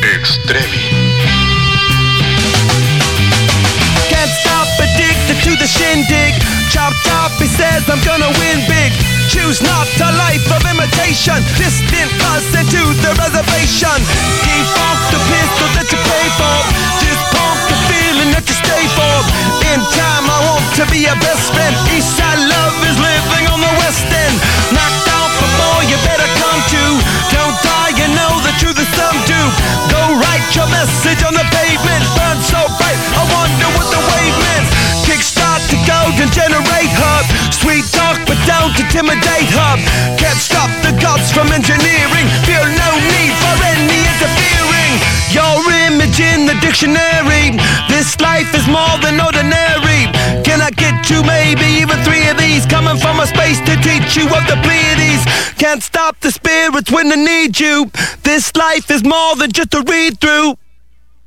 Extremi. Can't stop addicted to the shindig. Chop chop, he says I'm gonna win big. Choose not a life of imitation. Distant us into the reservation. Default the pistol that you pay for. Just pump the feeling that you stay for. In time, I want to be your best friend. Eastside love message on the pavement. Burn so bright, I wonder what the wave meant. Kickstart the golden generate hub. Sweet talk, but don't intimidate hub. Can't stop the gods from engineering. Feel no need for any interfering. Your image in the dictionary. This life is more than ordinary. Can I get you maybe even three of these? Coming from a space to teach you of the Pleiades. Can't stop the spirits when they need you. This life is more than just a read through.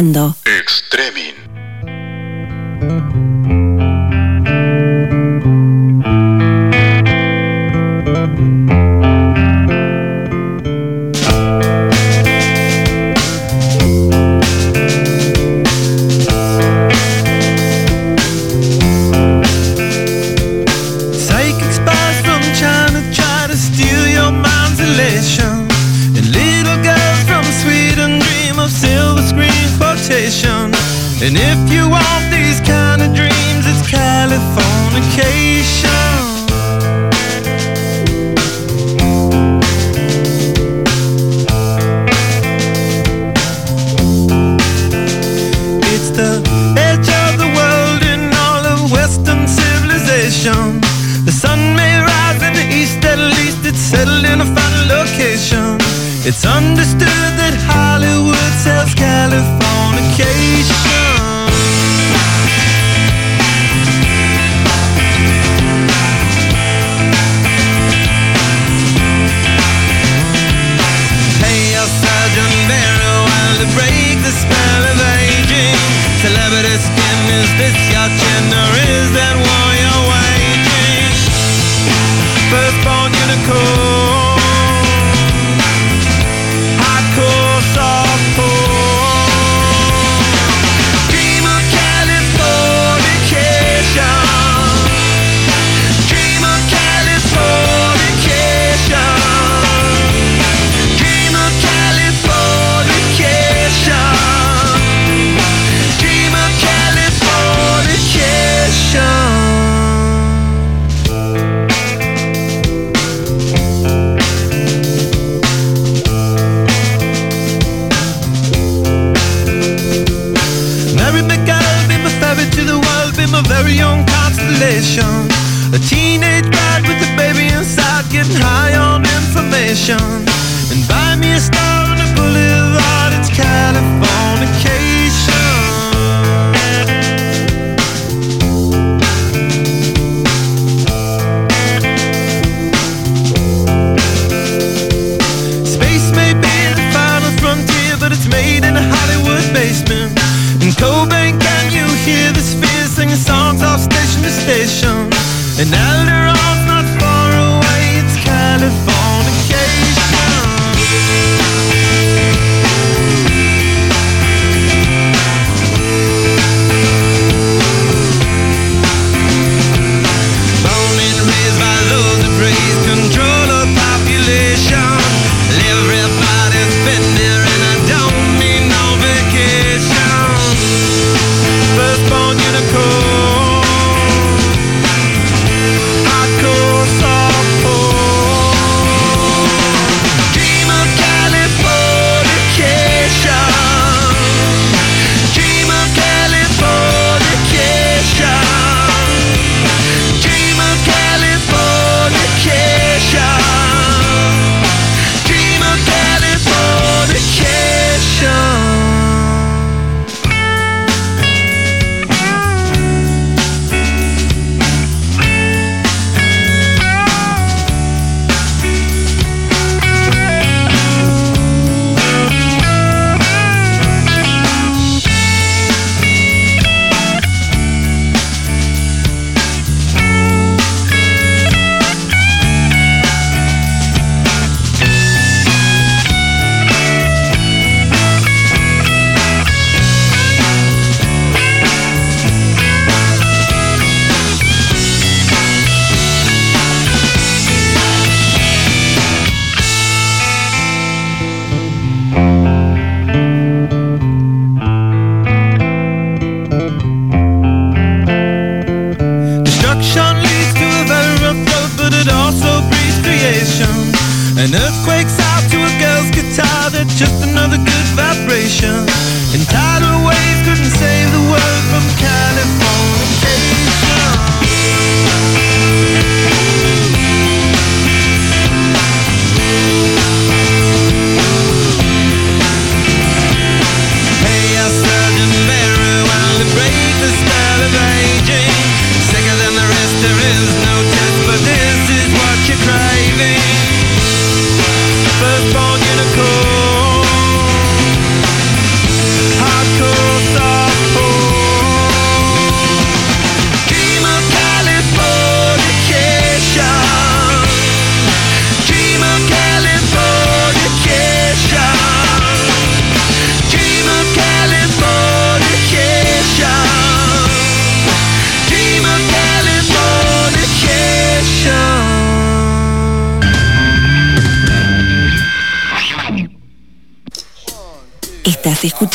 Estás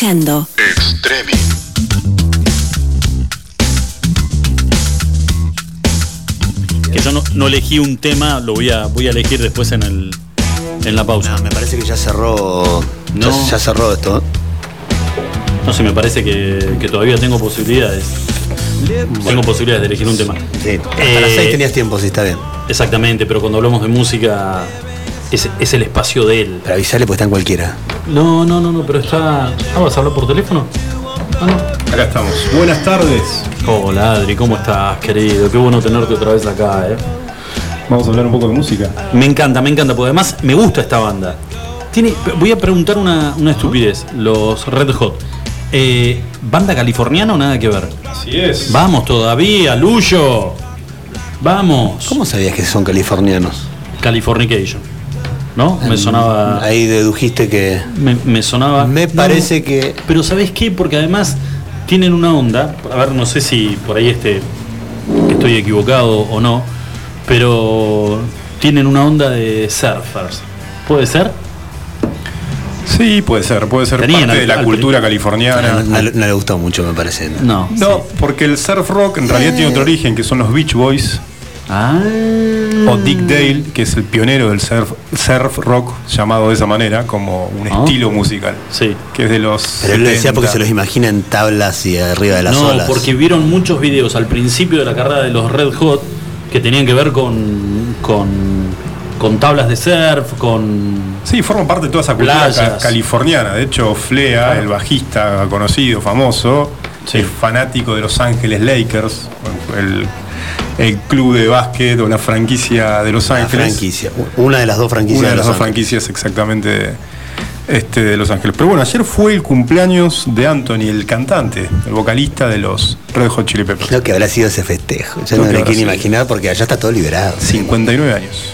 escuchando Extremi. Que yo no, no elegí un tema, lo voy a, voy a elegir después en, el, en la pausa. No, me parece que ya cerró. ya- No. Ya, cerró esto. No sé, me parece que, que todavía tengo posibilidades. Tengo posibilidades de elegir un tema. Sí, hasta Eh, las 6 tenías tiempo, sí, está bien. Exactamente, pero cuando hablamos de música es, es el espacio de él. Pero avisale, pues está en cualquiera. No, no, no, no, pero está. Ah, ¿vas a hablar por teléfono? Ah, no. Acá estamos. Buenas tardes. Hola Adri, ¿cómo estás, querido? Qué bueno tenerte otra vez acá, eh. Vamos a hablar un poco de música. Me encanta, me encanta, porque además me gusta esta banda. Tiene, voy a preguntar una, una estupidez. Los Red Hot. Eh, ¿Banda californiana o nada que ver? Así es. Vamos todavía, Luyo. Vamos. ¿Cómo sabías que son californianos? Californication. ¿No? Me sonaba. Ahí dedujiste que. Me, me sonaba. Me No, parece que. Pero ¿sabes qué? Porque además tienen una onda. A ver, no sé si por ahí este, estoy equivocado o no. Pero tienen una onda de surfers. ¿Puede ser? Sí, puede ser. Puede ser Tenían parte al- de la al- cultura californiana. no le- no le gustó mucho, me parece. No. No, porque el surf rock en realidad tiene otro origen, que son los Beach Boys Ah. o Dick Dale, que es el pionero del surf, surf rock llamado de esa manera, como un Ah. estilo musical, Sí. que es de los. Pero él lo decía porque 70. se los imagina en tablas y arriba de las no, olas. porque vieron muchos videos al principio de la carrera de los Red Hot que tenían que ver con, con, con tablas de surf, con... Sí, forman parte de toda esa cultura ca- californiana. De hecho, Flea, el bajista conocido, famoso, es fanático de Los Ángeles Lakers, el, el club de básquet o la franquicia de Los La Ángeles. franquicia. Una de las dos franquicias Una de las Los dos Ángeles. franquicias exactamente este, de Los Ángeles. Pero bueno, ayer fue el cumpleaños de Anthony, el cantante, el vocalista de los Red Hot Chili Peppers. Lo que habrá sido ese festejo. Yo Lo no me quiero imaginar porque allá está todo liberado. 59 años.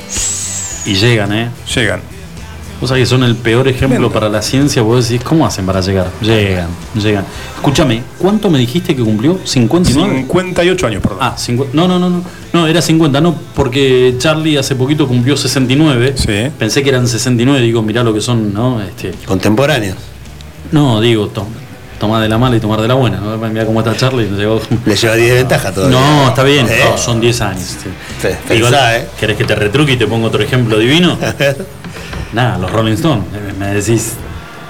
Y llegan, ¿eh? Llegan. Vos sabés que son el peor ejemplo para la ciencia, vos decís, ¿cómo hacen para llegar? Llegan, llegan. Escúchame, ¿cuánto me dijiste que cumplió? ¿59? 58 años, perdón. Ah, 50. No, no, no, no. No, era 50, no, porque Charlie hace poquito cumplió 69. Sí. Pensé que eran 69, digo, mirá lo que son, ¿no? Este, Contemporáneos. no, digo, to- tomar de la mala y tomar de la buena, ¿no? Mirá cómo está Charlie. llegó- Le lleva 10 de ventaja todavía. No, está bien, ¿Eh? no, son 10 años. sí. Igual, ¿eh? ¿Querés que te retruque y te pongo otro ejemplo divino? Nada, los Rolling Stones. eh, Me decís,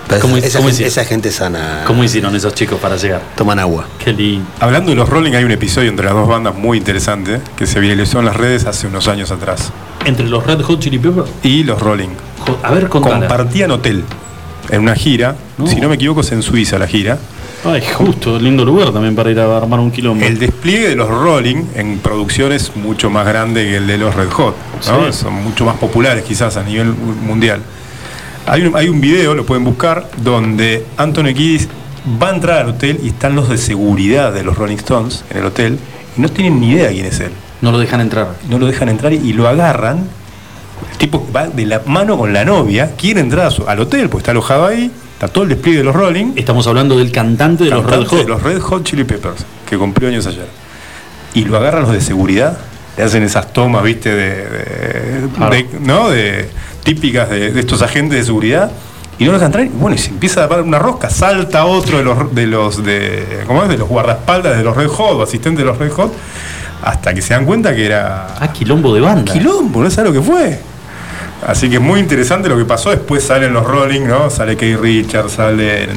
Pero ¿cómo, esa, cómo gente, esa gente sana. cómo hicieron esos chicos para llegar? Toman agua. Qué lindo. Hablando de los Rolling, hay un episodio entre las dos bandas muy interesante que se viralizó en las redes hace unos años atrás. Entre los Red Hot Chili Peppers, Y los Rolling. jo- a ver, contala. Compartían hotel en una gira. No. Si no me equivoco, es en Suiza la gira. Ay, justo, lindo lugar también para ir a armar un quilombo. El despliegue de los Rolling en producción es mucho más grande que el de los Red Hot. ¿no? Sí. Son mucho más populares quizás a nivel mundial. Hay un, hay un video, lo pueden buscar, donde Anthony Kiddis va a entrar al hotel y están los de seguridad de los Rolling Stones en el hotel y no tienen ni idea quién es él. No lo dejan entrar. No lo dejan entrar y lo agarran. El tipo va de la mano con la novia, quiere entrar a su- al hotel, porque está alojado ahí, está todo el despliegue de los Rolling. Estamos hablando del cantante de los Red Hot. de los Red Hot Chili Peppers, que cumplió años ayer. Y lo agarran los de seguridad, le hacen esas tomas, viste, de, de- Claro. de- ¿no? de típicas de, de estos agentes de seguridad. Y no lo dejan entrar, y bueno, y se empieza a dar una rosca, salta otro de los de los de, ¿cómo es? de los guardaespaldas de los Red Hot, o asistentes de los Red Hot, hasta que se dan cuenta que era Ah, quilombo de banda. quilombo, no sabes lo que fue. Así que es muy interesante lo que pasó. Después salen los Rolling, ¿no? Sale Kate Richards, sale.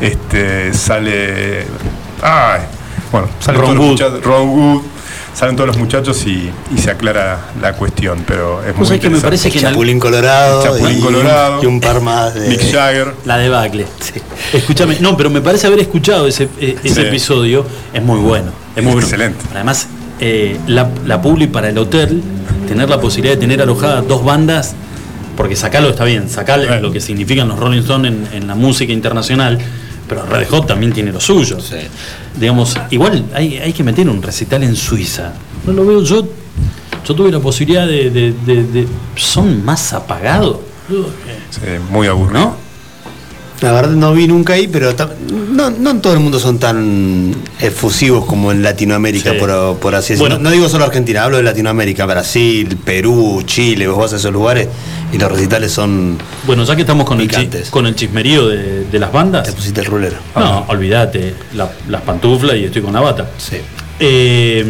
Este. sale. Ay. Bueno, salen Ron todos los Wood. muchachos. Ron Wood. Salen todos los muchachos y, y se aclara la cuestión. Pero es muy que me interesante. parece que Chapulín Colorado. Chapulín y, Colorado. Y un par más de. Mick Jagger. La debacle. Escúchame, no, pero me parece haber escuchado ese, eh, ese Sí. episodio. Es muy bueno. Es muy bueno. Excelente. Además, eh, la, la publi para el hotel, tener la posibilidad de tener alojadas dos bandas, porque sacarlo está bien, sacar Claro. lo que significan los Rolling Stones en, en la música internacional, pero Red Hot también tiene lo suyo. Digamos, igual hay, hay que meter un recital en Suiza. No lo veo yo. Yo tuve la posibilidad de. de- de- de- son más apagados. Sí, muy aburrido. ¿No? La verdad no vi nunca ahí, pero no, no en todo el mundo son tan efusivos como en Latinoamérica, Sí. por, por así decirlo. Bueno. no, no digo solo Argentina, hablo de Latinoamérica, Brasil, Perú, Chile, vos vas a esos lugares y los recitales son... Bueno, ya que estamos con, el, con el chismerío de, de las bandas. Te pusiste el rulero. No, olvídate, la- las pantuflas y estoy con la bata. Sí. Eh,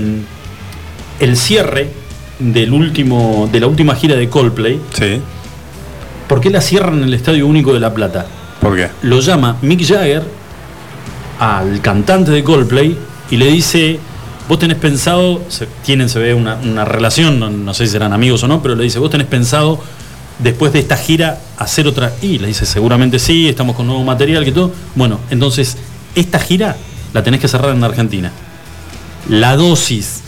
el cierre del último, de la última gira de Coldplay, Sí. ¿por qué la cierran en el Estadio Único de La Plata? ¿Por qué? Lo llama Mick Jagger al cantante de Coldplay y le dice, vos tenés pensado, se, tienen, se ve una, una relación, no, no sé si serán amigos o no, pero le dice, vos tenés pensado después de esta gira hacer otra... Y le dice, seguramente sí, estamos con nuevo material, que todo. Bueno, entonces, esta gira la tenés que cerrar en Argentina. La dosis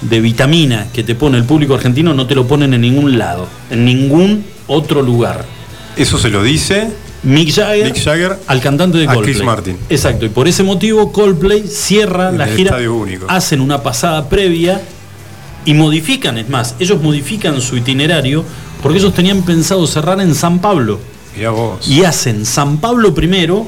de vitamina que te pone el público argentino no te lo ponen en ningún lado, en ningún otro lugar. Eso se lo dice Mick Jagger, Mick Jagger al cantante de a Coldplay. Chris Martin. Exacto, y por ese motivo Coldplay cierra En la el gira, Estadio Único. hacen una pasada previa y modifican, es más, ellos modifican su itinerario porque ellos tenían pensado cerrar en San Pablo Mirá vos. y hacen San Pablo primero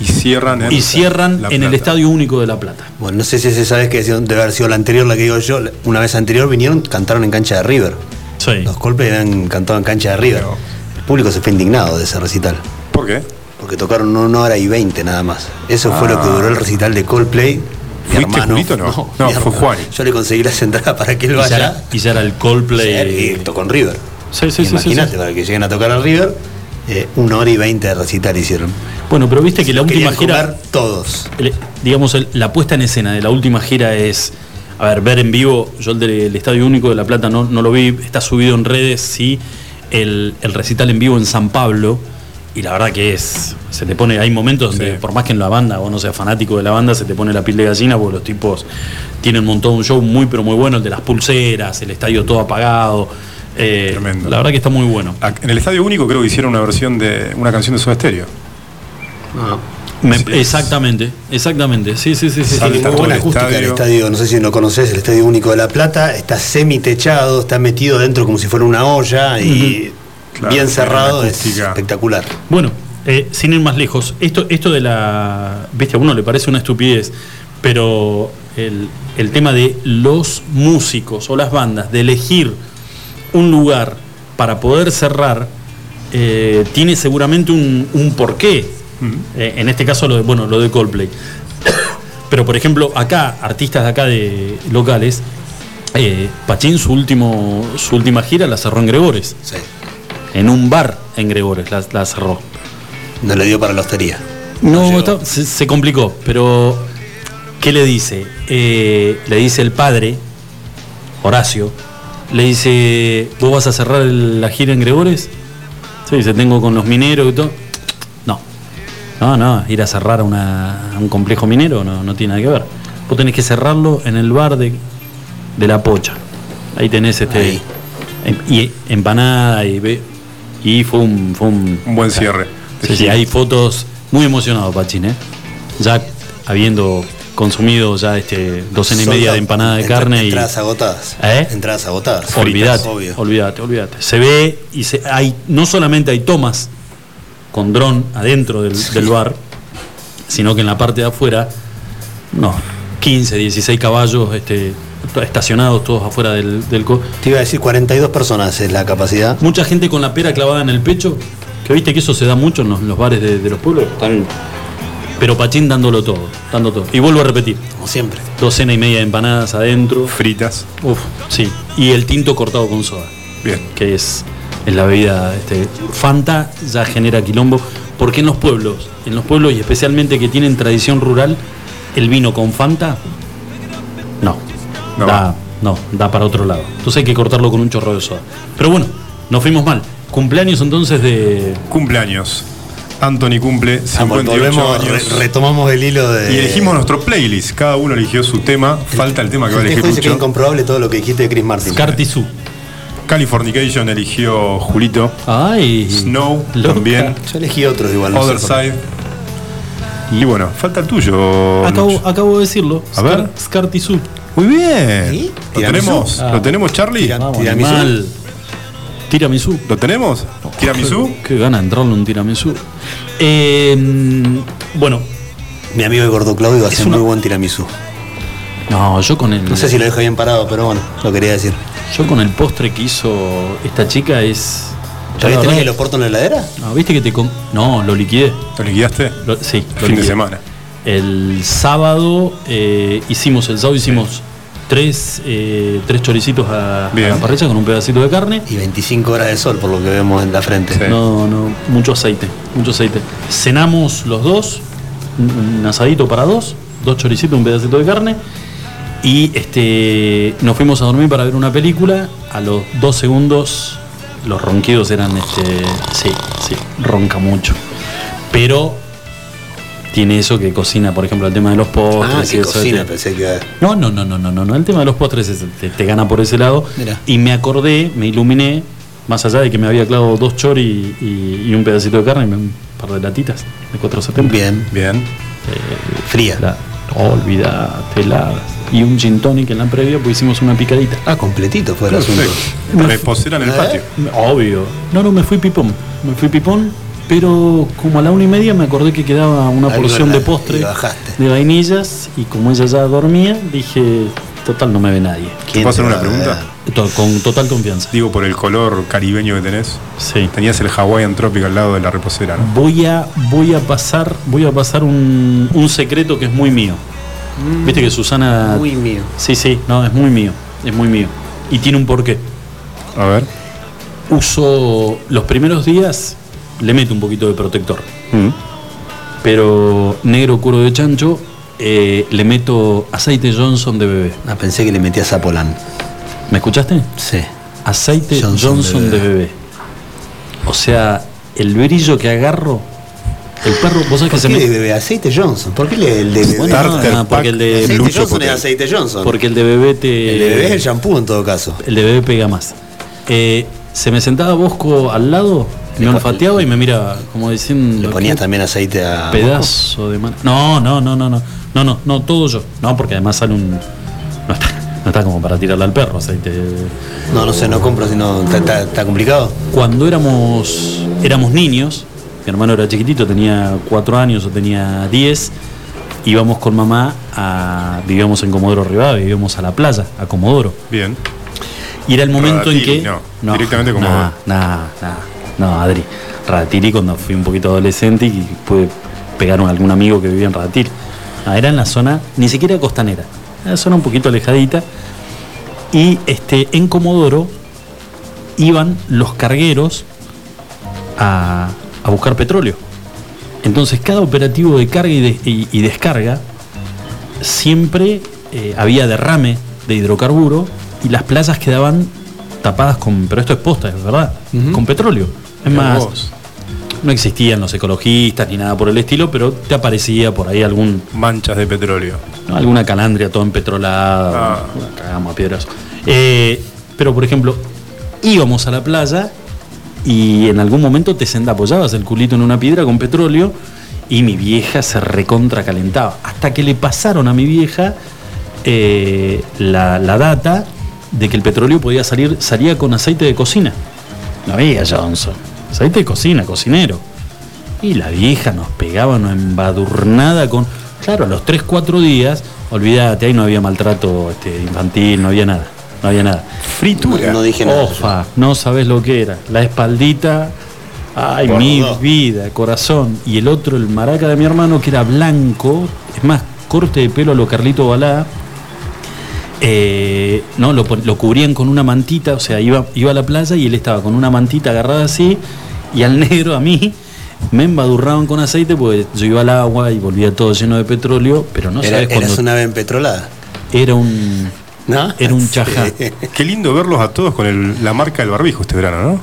Y cierran en, y cierran La en el. Estadio Único de La Plata. Bueno, no sé si ese sabes que debe haber sido la anterior, la que digo yo. Una vez anterior vinieron, cantaron en cancha de River. Sí. Los Coldplay habían cantado en cancha de River. Pero- público se fue indignado de ese recital. ¿Por qué? Porque tocaron una hora y veinte nada más. Eso fue lo que Ah. duró el recital de Coldplay. Mi ¿Fuiste, hermano, Julito, no? No, fue hermano. Juan. Yo le conseguí las entradas para que él Y ya, vaya. era, y ya era el Coldplay. y tocó en River. Sí, sí, sí, sí, Imagínate, sí. para que lleguen a tocar al River, eh, una hora y veinte de recital hicieron. Bueno, pero viste que la última gira todos. el- digamos, el- la puesta en escena de la última gira es. A a ver, ver en vivo, yo el del Estadio Único de La Plata no, no lo vi, está subido en redes, sí, el, el recital en vivo en San Pablo, y la verdad que es, se te pone, hay momentos donde por más que en la banda o no seas fanático de la banda, se te pone la piel de gallina porque los tipos tienen montado un show muy pero muy bueno, el de las pulseras, el estadio todo apagado. eh, Tremendo. La verdad que está muy bueno. En el Estadio Único creo que hicieron una versión de una canción de Soda Stereo. Me- exactamente, exactamente. Sí, sí, sí, sí. Todo Muy buena acústica el estadio. no sé si lo conoces, el Estadio Único de La Plata, está semi-techado, está metido dentro como si fuera una olla y Claro, bien tiene cerrado, es espectacular. Bueno, eh, sin ir más lejos, esto, esto de la. Viste, a uno le parece una estupidez, pero el, el tema de los músicos o las bandas, de elegir un lugar para poder cerrar, eh, tiene seguramente un, un porqué. Eh, en este caso, lo de, bueno, lo de Coldplay. Pero, por ejemplo, acá, artistas de acá de locales, eh, Pachín su, último, su última gira la cerró en Gregores. Sí. En un bar en Gregores la, la cerró. No le dio para la hostería. No, está- se, se complicó, pero ¿qué le dice? Eh, le dice el padre, Horacio, le dice, ¿vos vas a cerrar la gira en Gregores? Sí, dice, tengo con los mineros y todo. No, no, ir a cerrar una- a un complejo minero no, no tiene nada que ver. Vos tenés que cerrarlo en el bar de, de la pocha. Ahí tenés este... Ahí. em- Y empanada y, ve- y fue un, fue un Un buen cierre. Sí, sí, hay fotos muy emocionado, Pachín, ¿eh? Ya habiendo consumido ya este docena y media de empanada de Entra- carne y. Entradas agotadas. ¿Eh? Entradas agotadas. Olvídate, olvídate, olvídate. Se ve y se, hay, no solamente hay tomas con dron adentro del, del bar, sino que en la parte de afuera, no, 15, 16 caballos este, estacionados todos afuera del, del co- Te iba a decir 42 personas es la capacidad. Mucha gente con la pera clavada en el pecho, que viste que eso se da mucho en los, en los bares de, de los pueblos. Están- pero Pachín dándolo todo, dando todo. Y vuelvo a repetir, Como siempre. docena y media de empanadas adentro. Fritas. Uf, sí. Y el tinto cortado con soda, Bien. que es, es la bebida. Este, Fanta ya genera quilombo, porque en los pueblos, en los pueblos y especialmente que tienen tradición rural, el vino con Fanta, no. No da, no, da para otro lado. Entonces hay que cortarlo con un chorro de soda. Pero bueno, nos fuimos mal. Cumpleaños entonces de. Cumpleaños. Anthony cumple 58 Volvemos, re- años. retomamos el hilo de. y elegimos nuestro playlist. Cada uno eligió su tema. Falta el tema que va a El elegir es incomprobable todo lo que dijiste de Chris Martin. Scartizú. Californication eligió Julito. Ay. Snow loca. también. Yo elegí otros igual. no sé Other. Side. Y bueno, falta el tuyo. Acabo, de decirlo. A ver. Scartizú. Muy bien. ¿Sí? ¿Lo Tiramisú. tenemos? Ah. ¿Lo tenemos, Charlie? Tira- Vamos, Tiramisú. Tiramisú. ¿Lo tenemos? ¿Tiramisú? Qué gana entrarle un tiramisú. Eh, bueno, Mi amigo el gordo Claudio hace una- muy buen tiramisú. no, yo con el. No sé si lo deja bien parado, pero bueno, lo quería decir. Yo con el postre que hizo esta chica es. ¿Ya la viste verdad- que lo porto en la heladera? No, viste que te. com- No, lo liquidé. ¿Lo liquidaste? Lo- sí, lo Fin de liquidé. semana. El sábado eh, hicimos, el sábado hicimos tres, eh, tres choricitos a, a Bien. la parrilla con un pedacito de carne. Y 25 horas de sol, por lo que vemos en la frente. Sí. No, no, mucho aceite, mucho aceite. Cenamos los dos, un un asadito para dos, dos choricitos, un pedacito de carne. Y este, nos fuimos a dormir para ver una película. A los dos segundos, los ronquidos eran, este, sí, sí, ronca mucho. Pero tiene eso que cocina, por ejemplo, el tema de los postres. Ah, y que eso, cocina, este- pensé que. no, no, no, no, no, no, no. El tema de los postres es- te, te gana por ese lado. Mira. Y me acordé, me iluminé, más allá de que me había clavado dos chor y, y- y un pedacito de carne, y un par de latitas de 470. Bien, Bien. fría. La, olvídate, heladas. Y un gin tonic en la previa, pues hicimos una picadita. Ah, completito fue el asunto. Reposera en el ¿Eh? patio. Obvio. No, no, me fui pipón. Me fui pipón, pero como a la una y media me acordé que quedaba una Algo porción de postre de vainillas y como ella ya dormía, dije, total, no me ve nadie. ¿Te ¿Quién puedo hacer una pregunta? Con total confianza. Digo, por el color caribeño que tenés. Sí. Tenías el Hawaiian Tropic al lado de la reposera, ¿no? Voy a, voy a pasar, voy a pasar un, un secreto que es muy mío. Viste que Susana. Muy mío. Sí, sí, no, es muy mío. Es muy mío. Y tiene un porqué. A ver. Uso los primeros días, le meto un poquito de protector. Mm. Pero negro cuero de chancho eh, le meto aceite Johnson de bebé. Ah, pensé que le metías a Polán. ¿Me escuchaste? Sí. Aceite Johnson Johnson, de de, bebé. O sea, el brillo que agarro, el perro, vos sabés que ¿Por se qué me. de bebé? Aceite Johnson. ¿Por qué le- el de bebé? Bueno, no, porque el de aceite Lucho Johnson Potel. es aceite Johnson. Porque el de bebé te. el de bebé es el shampoo en todo caso. el de bebé pega más. Eh, se me sentaba Bosco al lado, me olfateaba y me miraba como diciendo. Le ponías "¿Qué también aceite a. pedazo de mano. No, no, no, no, no. No, no, no, todo yo. No, porque además sale un. No está, no está como para tirarle al perro aceite. No, no sé, no compro, sino. ¿Está, está- está complicado? Cuando éramos, éramos niños, mi hermano era chiquitito, tenía cuatro años o tenía 10, íbamos con mamá a. vivíamos en Comodoro Rivadavia, vivíamos a la playa, a Comodoro. Bien. Y era el momento en que. no, directamente como- Nah, nah, nah, no, Adri. Radatili cuando fui un poquito adolescente y pude pegar a algún amigo que vivía en Radatili. Ah, era en la zona, ni siquiera costanera, era la zona un poquito alejadita. Y este, en Comodoro iban los cargueros a, a buscar petróleo. Entonces cada operativo de carga y, de- y- y descarga siempre eh, había derrame de hidrocarburo y las playas quedaban tapadas con, pero esto es posta, es verdad, con petróleo. Es más, vos. no existían los ecologistas ni nada por el estilo, pero te aparecía por ahí algún Manchas de petróleo. ¿no? alguna calandria toda empetrolada, Ah. cagamos a piedras. Eh, pero por ejemplo, íbamos a la playa y en algún momento te sent- apoyabas el culito en una piedra con petróleo y mi vieja se recontra calentaba. Hasta que le pasaron a mi vieja eh, la, la data de que el petróleo podía salir, salía con aceite de cocina. No había Johnson. Aceite de cocina, cocinero. Y la vieja nos pegaba una embadurnada con. Claro, a los 3, 4 días, olvídate, ahí no había maltrato este, infantil, no había nada. No había nada. Fritura. No dije nada. Ofa, no sabes lo que era. La espaldita, ay, Por mi dos. vida, corazón. Y el otro, el maraca de mi hermano, que era blanco, es más, corte de pelo a lo Carlito Balá. Eh, no, lo, lo cubrían con una mantita, o sea, iba, iba a la playa y él estaba con una mantita agarrada así, y al negro, a mí, me embadurraban con aceite porque yo iba al agua y volvía todo lleno de petróleo, pero no Era, sabes eras cuando una ave empetrolada. era un ¿No? era un chajá. Sí. Qué lindo verlos a todos con el- la marca del barbijo este verano, ¿no?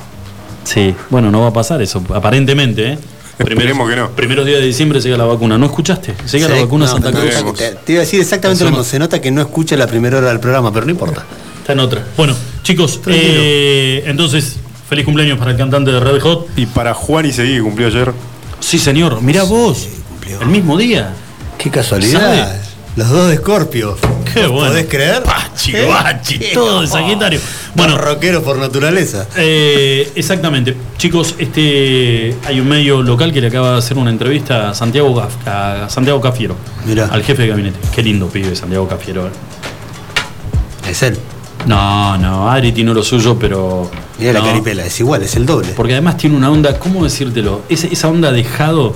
Sí, bueno, no va a pasar eso, aparentemente, ¿eh? Esperemos que no. Primeros días de diciembre llega la vacuna. ¿No escuchaste? Llega la Sí, vacuna no, Santa no, Cruz. te, te iba a decir exactamente lo no. mismo. Se nota que no escucha la primera hora del programa, pero no importa. Está en otra. Bueno, chicos, eh, entonces, feliz cumpleaños para el cantante de Red Hot. Y para Juan y Seguí, que cumplió ayer. Sí, señor. Mirá vos. cumplió. El mismo día. Qué casualidad. ¿Sabe? Los dos de Scorpio. Qué bueno. ¿Podés creer? Pachi, ¿Eh? todo de Sagitario. Bueno, Bueno, rockero por naturaleza. Eh, exactamente. Chicos, este hay un medio local que le acaba de hacer una entrevista a Santiago, Gaf- a Santiago Cafiero, Mirá. al jefe de gabinete. Qué lindo pibe Santiago Cafiero. eh. Es él. No, no, Adri tiene lo suyo, pero. Mira la no, caripela, es igual, es el doble. Porque además tiene una onda, ¿cómo decírtelo? Esa, esa onda dejado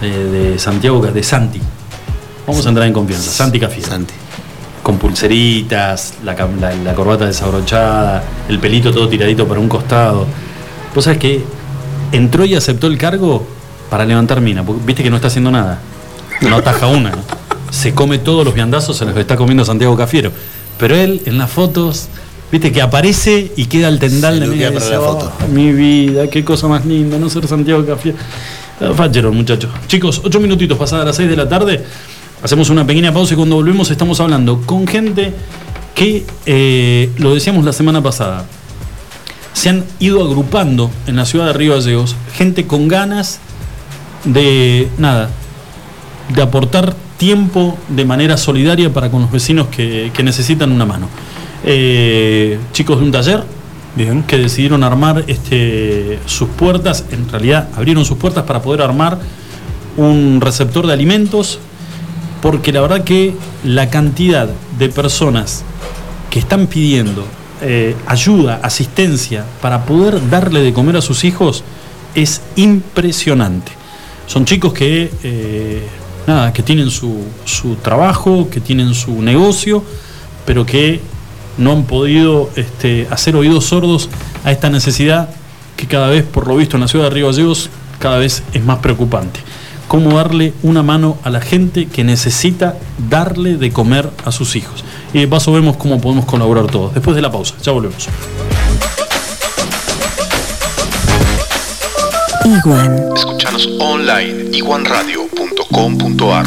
de, de Santiago, de Santi. Vamos a entrar en confianza. Santi Cafiero. Santi. con pulseritas, la, cam- la- la corbata desabrochada, el pelito todo tiradito para un costado. Vos sabés que entró y aceptó el cargo para levantar mina, porque viste que no está haciendo nada. No ataja una. ¿no? Se come todos los viandazos, se los está comiendo Santiago Cafiero. Pero él, en las fotos, viste que aparece y queda el tendal Se de para dice, la foto. "Oh, mi vida, qué cosa más linda, no ser Santiago Cafiero. Ah, Fachero, muchachos. Chicos, ocho minutitos pasadas las seis de la tarde. Hacemos una pequeña pausa y cuando volvemos estamos hablando con gente que, eh, lo decíamos la semana pasada, se han ido agrupando en la ciudad de Río Gallegos, gente con ganas de, nada, de aportar tiempo de manera solidaria para con los vecinos que, que necesitan una mano. Eh, chicos de un taller, Bien. que decidieron armar este, sus puertas, en realidad abrieron sus puertas para poder armar un receptor de alimentos, porque la verdad que la cantidad de personas que están pidiendo eh, ayuda, asistencia para poder darle de comer a sus hijos es impresionante. Son chicos que, eh, nada, que tienen su, su trabajo, que tienen su negocio, pero que no han podido este, hacer oídos sordos a esta necesidad que cada vez, por lo visto en la ciudad de Río Gallegos, cada vez es más preocupante. Cómo darle una mano a la gente que necesita darle de comer a sus hijos. Y de paso vemos cómo podemos colaborar todos. Después de la pausa, ya volvemos. Iguan. Escuchanos online iguanradio.com.ar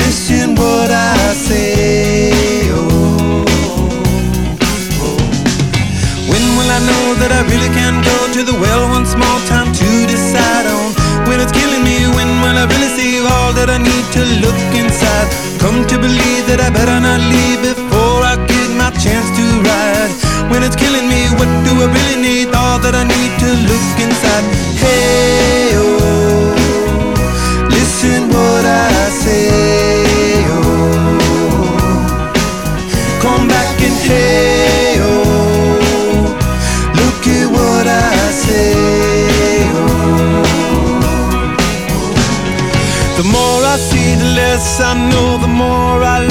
to the well one small time to decide on? When it's killing me, when will I really see all that I need to look inside? Come to believe that I better not leave before I get my chance to ride. When it's killing me, what do I really need? All that I need to look inside. Hey, I know, the more I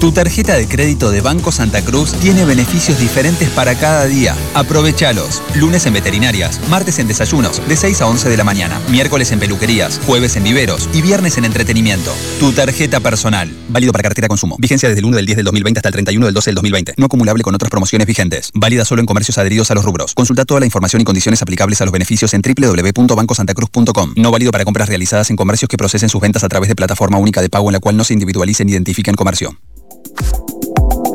Tu tarjeta de crédito de Banco Santa Cruz tiene beneficios diferentes para cada día. Aprovechalos. Lunes en veterinarias, martes en desayunos, de 6 a 11 de la mañana, miércoles en peluquerías, jueves en viveros y viernes en entretenimiento. Tu tarjeta personal. Válido para cartera consumo. Vigencia desde el 1 del 10 del 2020 hasta el 31 del 12 del 2020. No acumulable con otras promociones vigentes. Válida solo en comercios adheridos a los rubros. Consulta toda la información y condiciones aplicables a los beneficios en www.bancosantacruz.com. No válido para compras realizadas en comercios que procesen sus ventas a través de plataforma única de pago en la cual no se individualice ni identifique en comercio.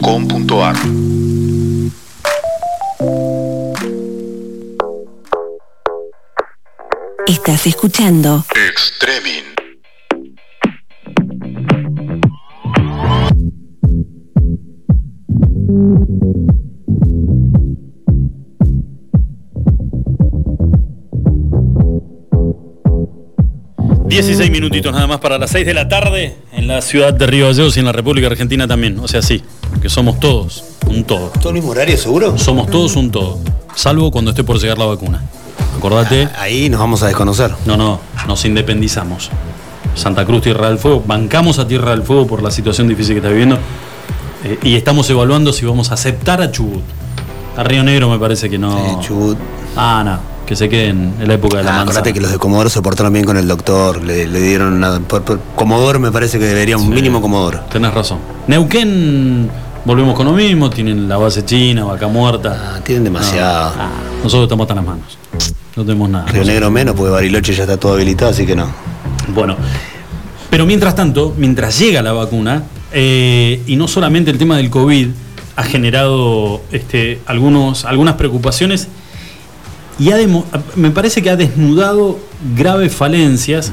iguanradio.com.ar. Estás escuchando Extremin. Dieciséis minutitos nada más para las 6 de la tarde en la ciudad de Río Gallegos y en la República Argentina también. O sea, sí, que somos todos un todo. ¿Todo el mismo horario, seguro? Somos todos un todo, salvo cuando esté por llegar la vacuna. Acordate. Ahí nos vamos a desconocer. No, no, nos independizamos. Santa Cruz, Tierra del Fuego, bancamos a Tierra del Fuego por la situación difícil que está viviendo eh, y estamos evaluando si vamos a aceptar a Chubut. A Río Negro me parece que no. Chubut. Ah, no, que se queden en la época de la Ah, manzana. acordate que los de Comodoro se portaron bien con el doctor, le, le dieron nada. Por, por- Comodoro me parece que debería un mínimo Comodoro. Tenés razón. Neuquén, volvemos con lo mismo, tienen la base china, vaca muerta. Ah, tienen demasiado. No, ah, nosotros estamos hasta las manos. No tenemos nada. Río Negro menos, porque Bariloche ya está todo habilitado, así que no. Bueno, pero mientras tanto, mientras llega la vacuna, eh, y no solamente el tema del COVID ha generado este, algunos, algunas preocupaciones y ha demo- me parece que ha desnudado graves falencias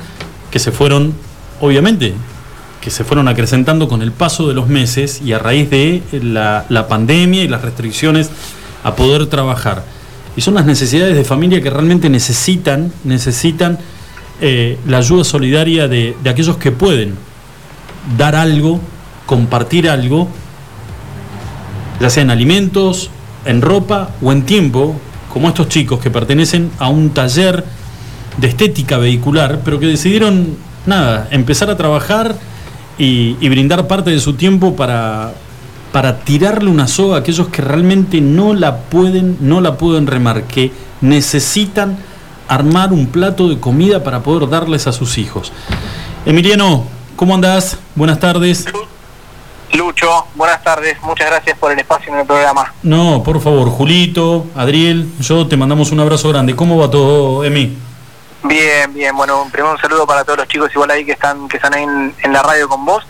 que se fueron, obviamente, que se fueron acrecentando con el paso de los meses y a raíz de la, la pandemia y las restricciones a poder trabajar. Y son las necesidades de familia que realmente necesitan, necesitan eh, la ayuda solidaria de, de aquellos que pueden dar algo, compartir algo, ya sea en alimentos, en ropa o en tiempo, como estos chicos que pertenecen a un taller de estética vehicular, pero que decidieron, nada, empezar a trabajar y, y brindar parte de su tiempo para, para tirarle una soga a aquellos que realmente no la pueden, no la pueden remar, que necesitan armar un plato de comida para poder darles a sus hijos. Emiliano, ¿cómo andás? Buenas tardes. Lucho, buenas tardes, muchas gracias por el espacio en el programa. No, por favor, Julito, Adriel, yo te mandamos un abrazo grande. ¿Cómo va todo, Emi? Bien, bien, bueno, primero un saludo para todos los chicos igual ahí que están que están ahí en, en la radio con vos.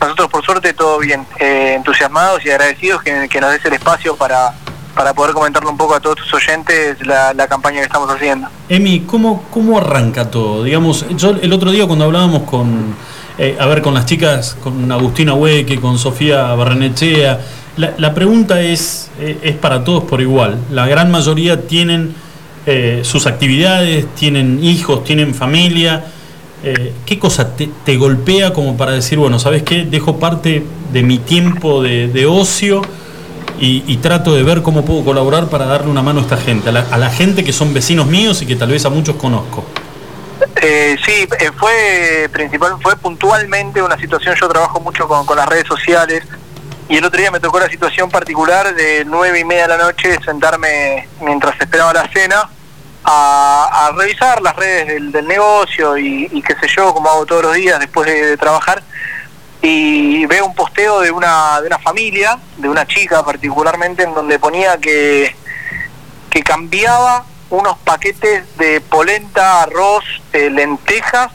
Nosotros por suerte todo bien, eh, entusiasmados y agradecidos que, nos des el espacio para, para poder comentarle un poco a todos tus oyentes la, la campaña que estamos haciendo. Emi, ¿cómo, ¿cómo arranca todo? Digamos, yo el otro día cuando hablábamos con, eh, a ver, con las chicas, con Agustina Hueque, con Sofía Barrenechea, la, la pregunta es, eh, es para todos por igual. La gran mayoría tienen eh, sus actividades, tienen hijos, tienen familia. Eh, ¿Qué cosa te, golpea como para decir, bueno, ¿sabes qué? Dejo parte de mi tiempo de, ocio y, y trato de ver cómo puedo colaborar para darle una mano a esta gente, a la, a la gente que son vecinos míos y que tal vez a muchos conozco. Eh, sí, eh, fue principal, fue puntualmente una situación, yo trabajo mucho con, con las redes sociales y el otro día me tocó la situación particular de nueve y media de la noche sentarme mientras esperaba la cena a, a revisar las redes del, negocio y, qué sé yo, como hago todos los días después de, de trabajar. Y veo un posteo de una, de una familia, de una chica particularmente, en donde ponía que que cambiaba unos paquetes de polenta, arroz, eh, lentejas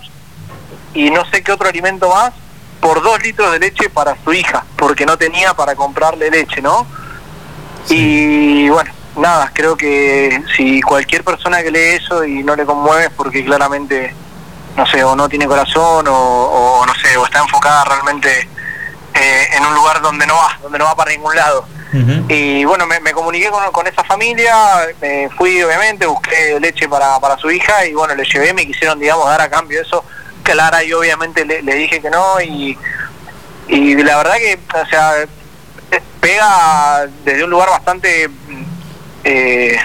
y no sé qué otro alimento más por dos litros de leche para su hija, porque no tenía para comprarle leche, ¿no? Y bueno, nada, creo que si cualquier persona que lee eso y no le conmueve es porque claramente, no sé, o no tiene corazón o, o no sé, o está enfocada realmente eh, en un lugar donde no va, donde no va para ningún lado. Y bueno, me, me comuniqué con, con esa familia, me fui obviamente, busqué leche para, para su hija y bueno, le llevé, me quisieron, digamos, dar a cambio eso. Clara, y obviamente le, le dije que no y, y la verdad que, o sea, pega desde un lugar bastante eh,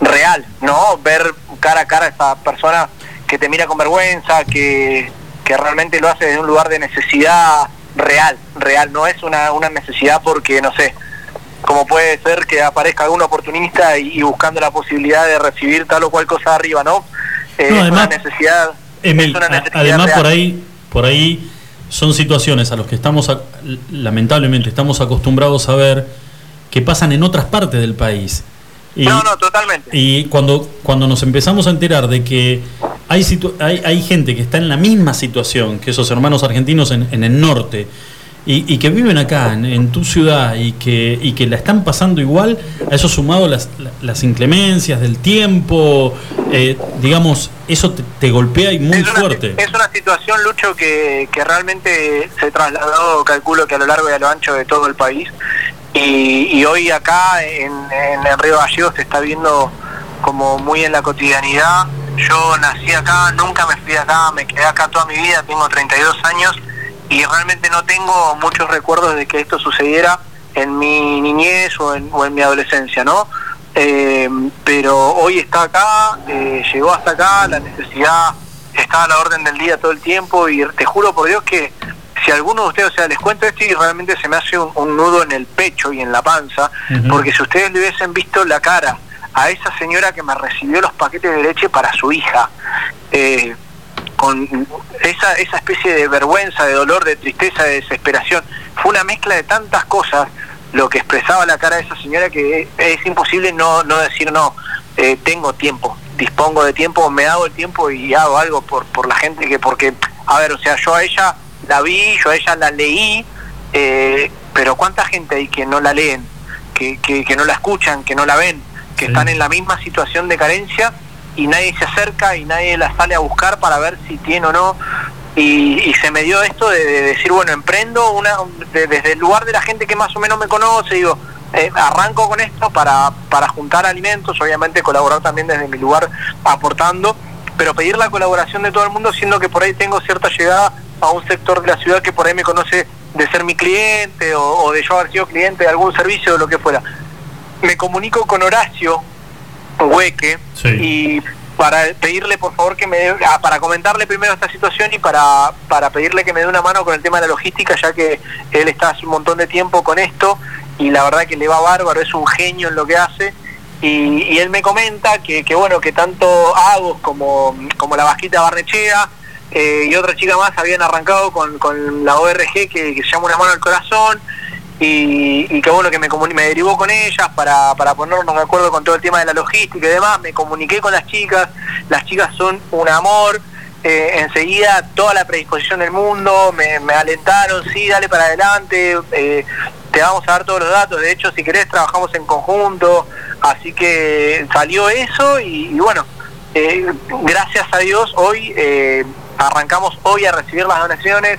real, ¿no? Ver cara a cara a esa persona que te mira con vergüenza, que, que realmente lo hace desde un lugar de necesidad real, real, no es una, una necesidad porque, no sé, como puede ser que aparezca algún oportunista y, y buscando la posibilidad de recibir tal o cual cosa arriba, ¿no? Eh, No, es una necesidad, Emil, además real. por ahí, por ahí son situaciones a las que estamos, lamentablemente, estamos acostumbrados a ver que pasan en otras partes del país. Y, No, no, totalmente. Y cuando, cuando nos empezamos a enterar de que hay, situ- hay, hay gente que está en la misma situación que esos hermanos argentinos en, en el norte y, y que viven acá, en, en tu ciudad, y que, y que la están pasando igual, a eso sumado las, la- las inclemencias del tiempo, eh, digamos, eso te, te golpea y muy fuerte. Es una situación, Lucho, que, que realmente se trasladó, calculo que a lo largo y a lo ancho de todo el país. Y, y hoy acá en, en el Río Gallegos se está viendo como muy en la cotidianidad. Yo nací acá, nunca me fui acá, me quedé acá toda mi vida, tengo 32 años y realmente no tengo muchos recuerdos de que esto sucediera en mi niñez o en, o en mi adolescencia, ¿no? Eh, pero hoy está acá, eh, llegó hasta acá, la necesidad está a la orden del día todo el tiempo y te juro por Dios que si alguno de ustedes, o sea, les cuento esto y realmente se me hace un, un nudo en el pecho y en la panza, porque si ustedes le hubiesen visto la cara a esa señora que me recibió los paquetes de leche para su hija, eh, con esa, esa especie de vergüenza, de dolor, de tristeza, de desesperación, fue una mezcla de tantas cosas lo que expresaba la cara de esa señora que es imposible no, no decir no, eh, tengo tiempo, dispongo de tiempo, me hago el tiempo y hago algo por, por la gente que, porque, a ver, o sea, yo a ella la vi, yo a ella la leí, eh, pero ¿cuánta gente hay que no la leen, que, que, que no la escuchan, que no la ven, que están en la misma situación de carencia y nadie se acerca y nadie la sale a buscar para ver si tiene o no? Y, y se me dio esto de, de decir, bueno, emprendo una de- desde el lugar de la gente que más o menos me conoce, digo, eh, arranco con esto para, para juntar alimentos, obviamente colaborar también desde mi lugar aportando, pero pedir la colaboración de todo el mundo, siendo que por ahí tengo cierta llegada a un sector de la ciudad que por ahí me conoce de ser mi cliente o, o de yo haber sido cliente de algún servicio o lo que fuera. Me comunico con Horacio Hueque y para pedirle por favor que me dé, ah, para comentarle primero esta situación y para, para pedirle que me dé una mano con el tema de la logística, ya que él está hace un montón de tiempo con esto y la verdad que le va bárbaro, es un genio en lo que hace. Y, y él me comenta que, que bueno, que tanto Agos como, como la Vasquita Barnechea eh, y otra chica más habían arrancado con, con la ORG que, que se llama Una Mano al Corazón y, y que bueno que me, me derivó con ellas para, para ponernos de acuerdo con todo el tema de la logística y demás, me comuniqué con las chicas, las chicas son un amor, eh, enseguida toda la predisposición del mundo, me, alentaron, sí, dale para adelante, eh, te vamos a dar todos los datos, de hecho si querés trabajamos en conjunto, así que salió eso y, y bueno, eh, gracias a Dios hoy eh, arrancamos hoy a recibir las donaciones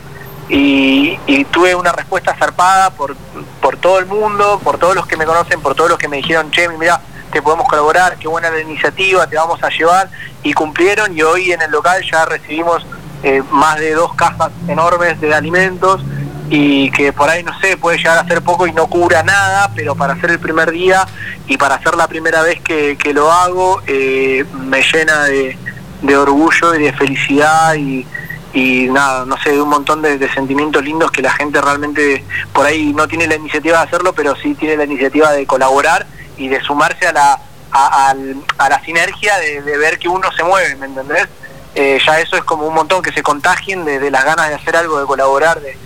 y, y tuve una respuesta zarpada por, por todo el mundo, por todos los que me conocen, por todos los que me dijeron, che, mira, te podemos colaborar, qué buena la iniciativa, te vamos a llevar, y cumplieron, y hoy en el local ya recibimos eh, más de dos cajas enormes de alimentos, y que por ahí, no sé, puede llegar a ser poco y no cubra nada, pero para hacer el primer día y para hacer la primera vez que, que lo hago, eh, me llena de, de orgullo y de felicidad y, y nada, no sé, un montón de, de sentimientos lindos que la gente realmente por ahí no tiene la iniciativa de hacerlo, pero sí tiene la iniciativa de colaborar y de sumarse a la, a, a la sinergia de, de ver que uno se mueve, ¿me entendés? Eh, ya eso es como un montón que se contagien de, de las ganas de hacer algo, de colaborar, de,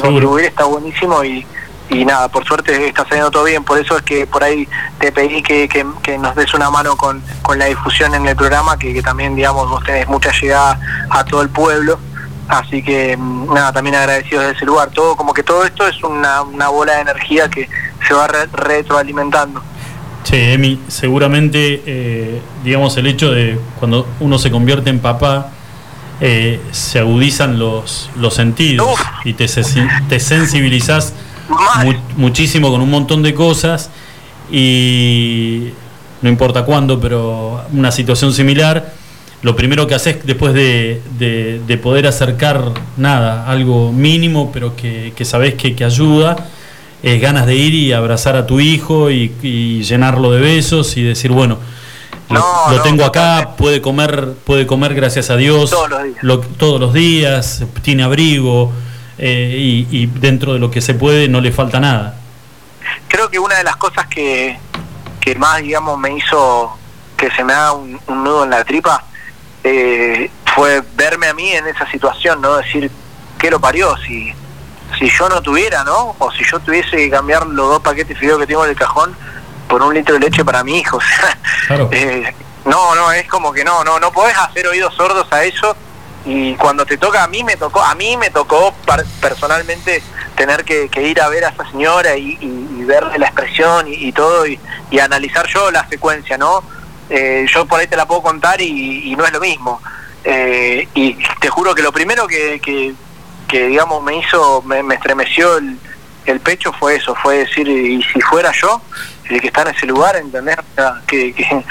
contribuir, está buenísimo y, y nada, por suerte está saliendo todo bien, por eso es que por ahí te pedí que, que- que nos des una mano con, con la difusión en el programa, que, que también, digamos, vos tenés mucha llegada a todo el pueblo, así que mm, nada, también agradecidos de ese lugar, todo como que todo esto es una, una bola de energía que se va re- retroalimentando. Che, Emi, seguramente, eh, digamos, el hecho de cuando uno se convierte en papá, eh, se agudizan los, los sentidos y te, te sensibilizás mu- muchísimo con un montón de cosas y no importa cuándo, pero una situación similar, lo primero que haces después de, de- de poder acercar nada, algo mínimo, pero que, que sabés que, que ayuda, es ganas de ir y abrazar a tu hijo y, y llenarlo de besos y decir, bueno, lo, lo tengo acá, puede comer, puede comer gracias a Dios Todos los días. lo- todos los días, tiene abrigo eh, y, y dentro de lo que se puede no le falta nada. creo que una de las cosas que, que más, digamos, me hizo que se me haga un, un nudo en la tripa eh, fue verme a mí en esa situación, ¿no? Decir, ¿qué lo parió? Si, si yo no tuviera, ¿no? O si yo tuviese que cambiar los dos paquetes de fideos que tengo en el cajón por un litro de leche para mi hijo. O sea, eh, no, no, es como que no, no, no podés hacer oídos sordos a eso y cuando te toca a mí me tocó a mí me tocó personalmente tener que, que ir a ver a esa señora y, y- y verle la expresión y, y todo y, y analizar yo la secuencia no Eh, yo por ahí te la puedo contar y, y no es lo mismo. Eh, y te juro que lo primero que, que, que, digamos me hizo me, me estremeció el, el pecho fue eso fue decir y si fuera yo el que está en ese lugar entender qué, qué,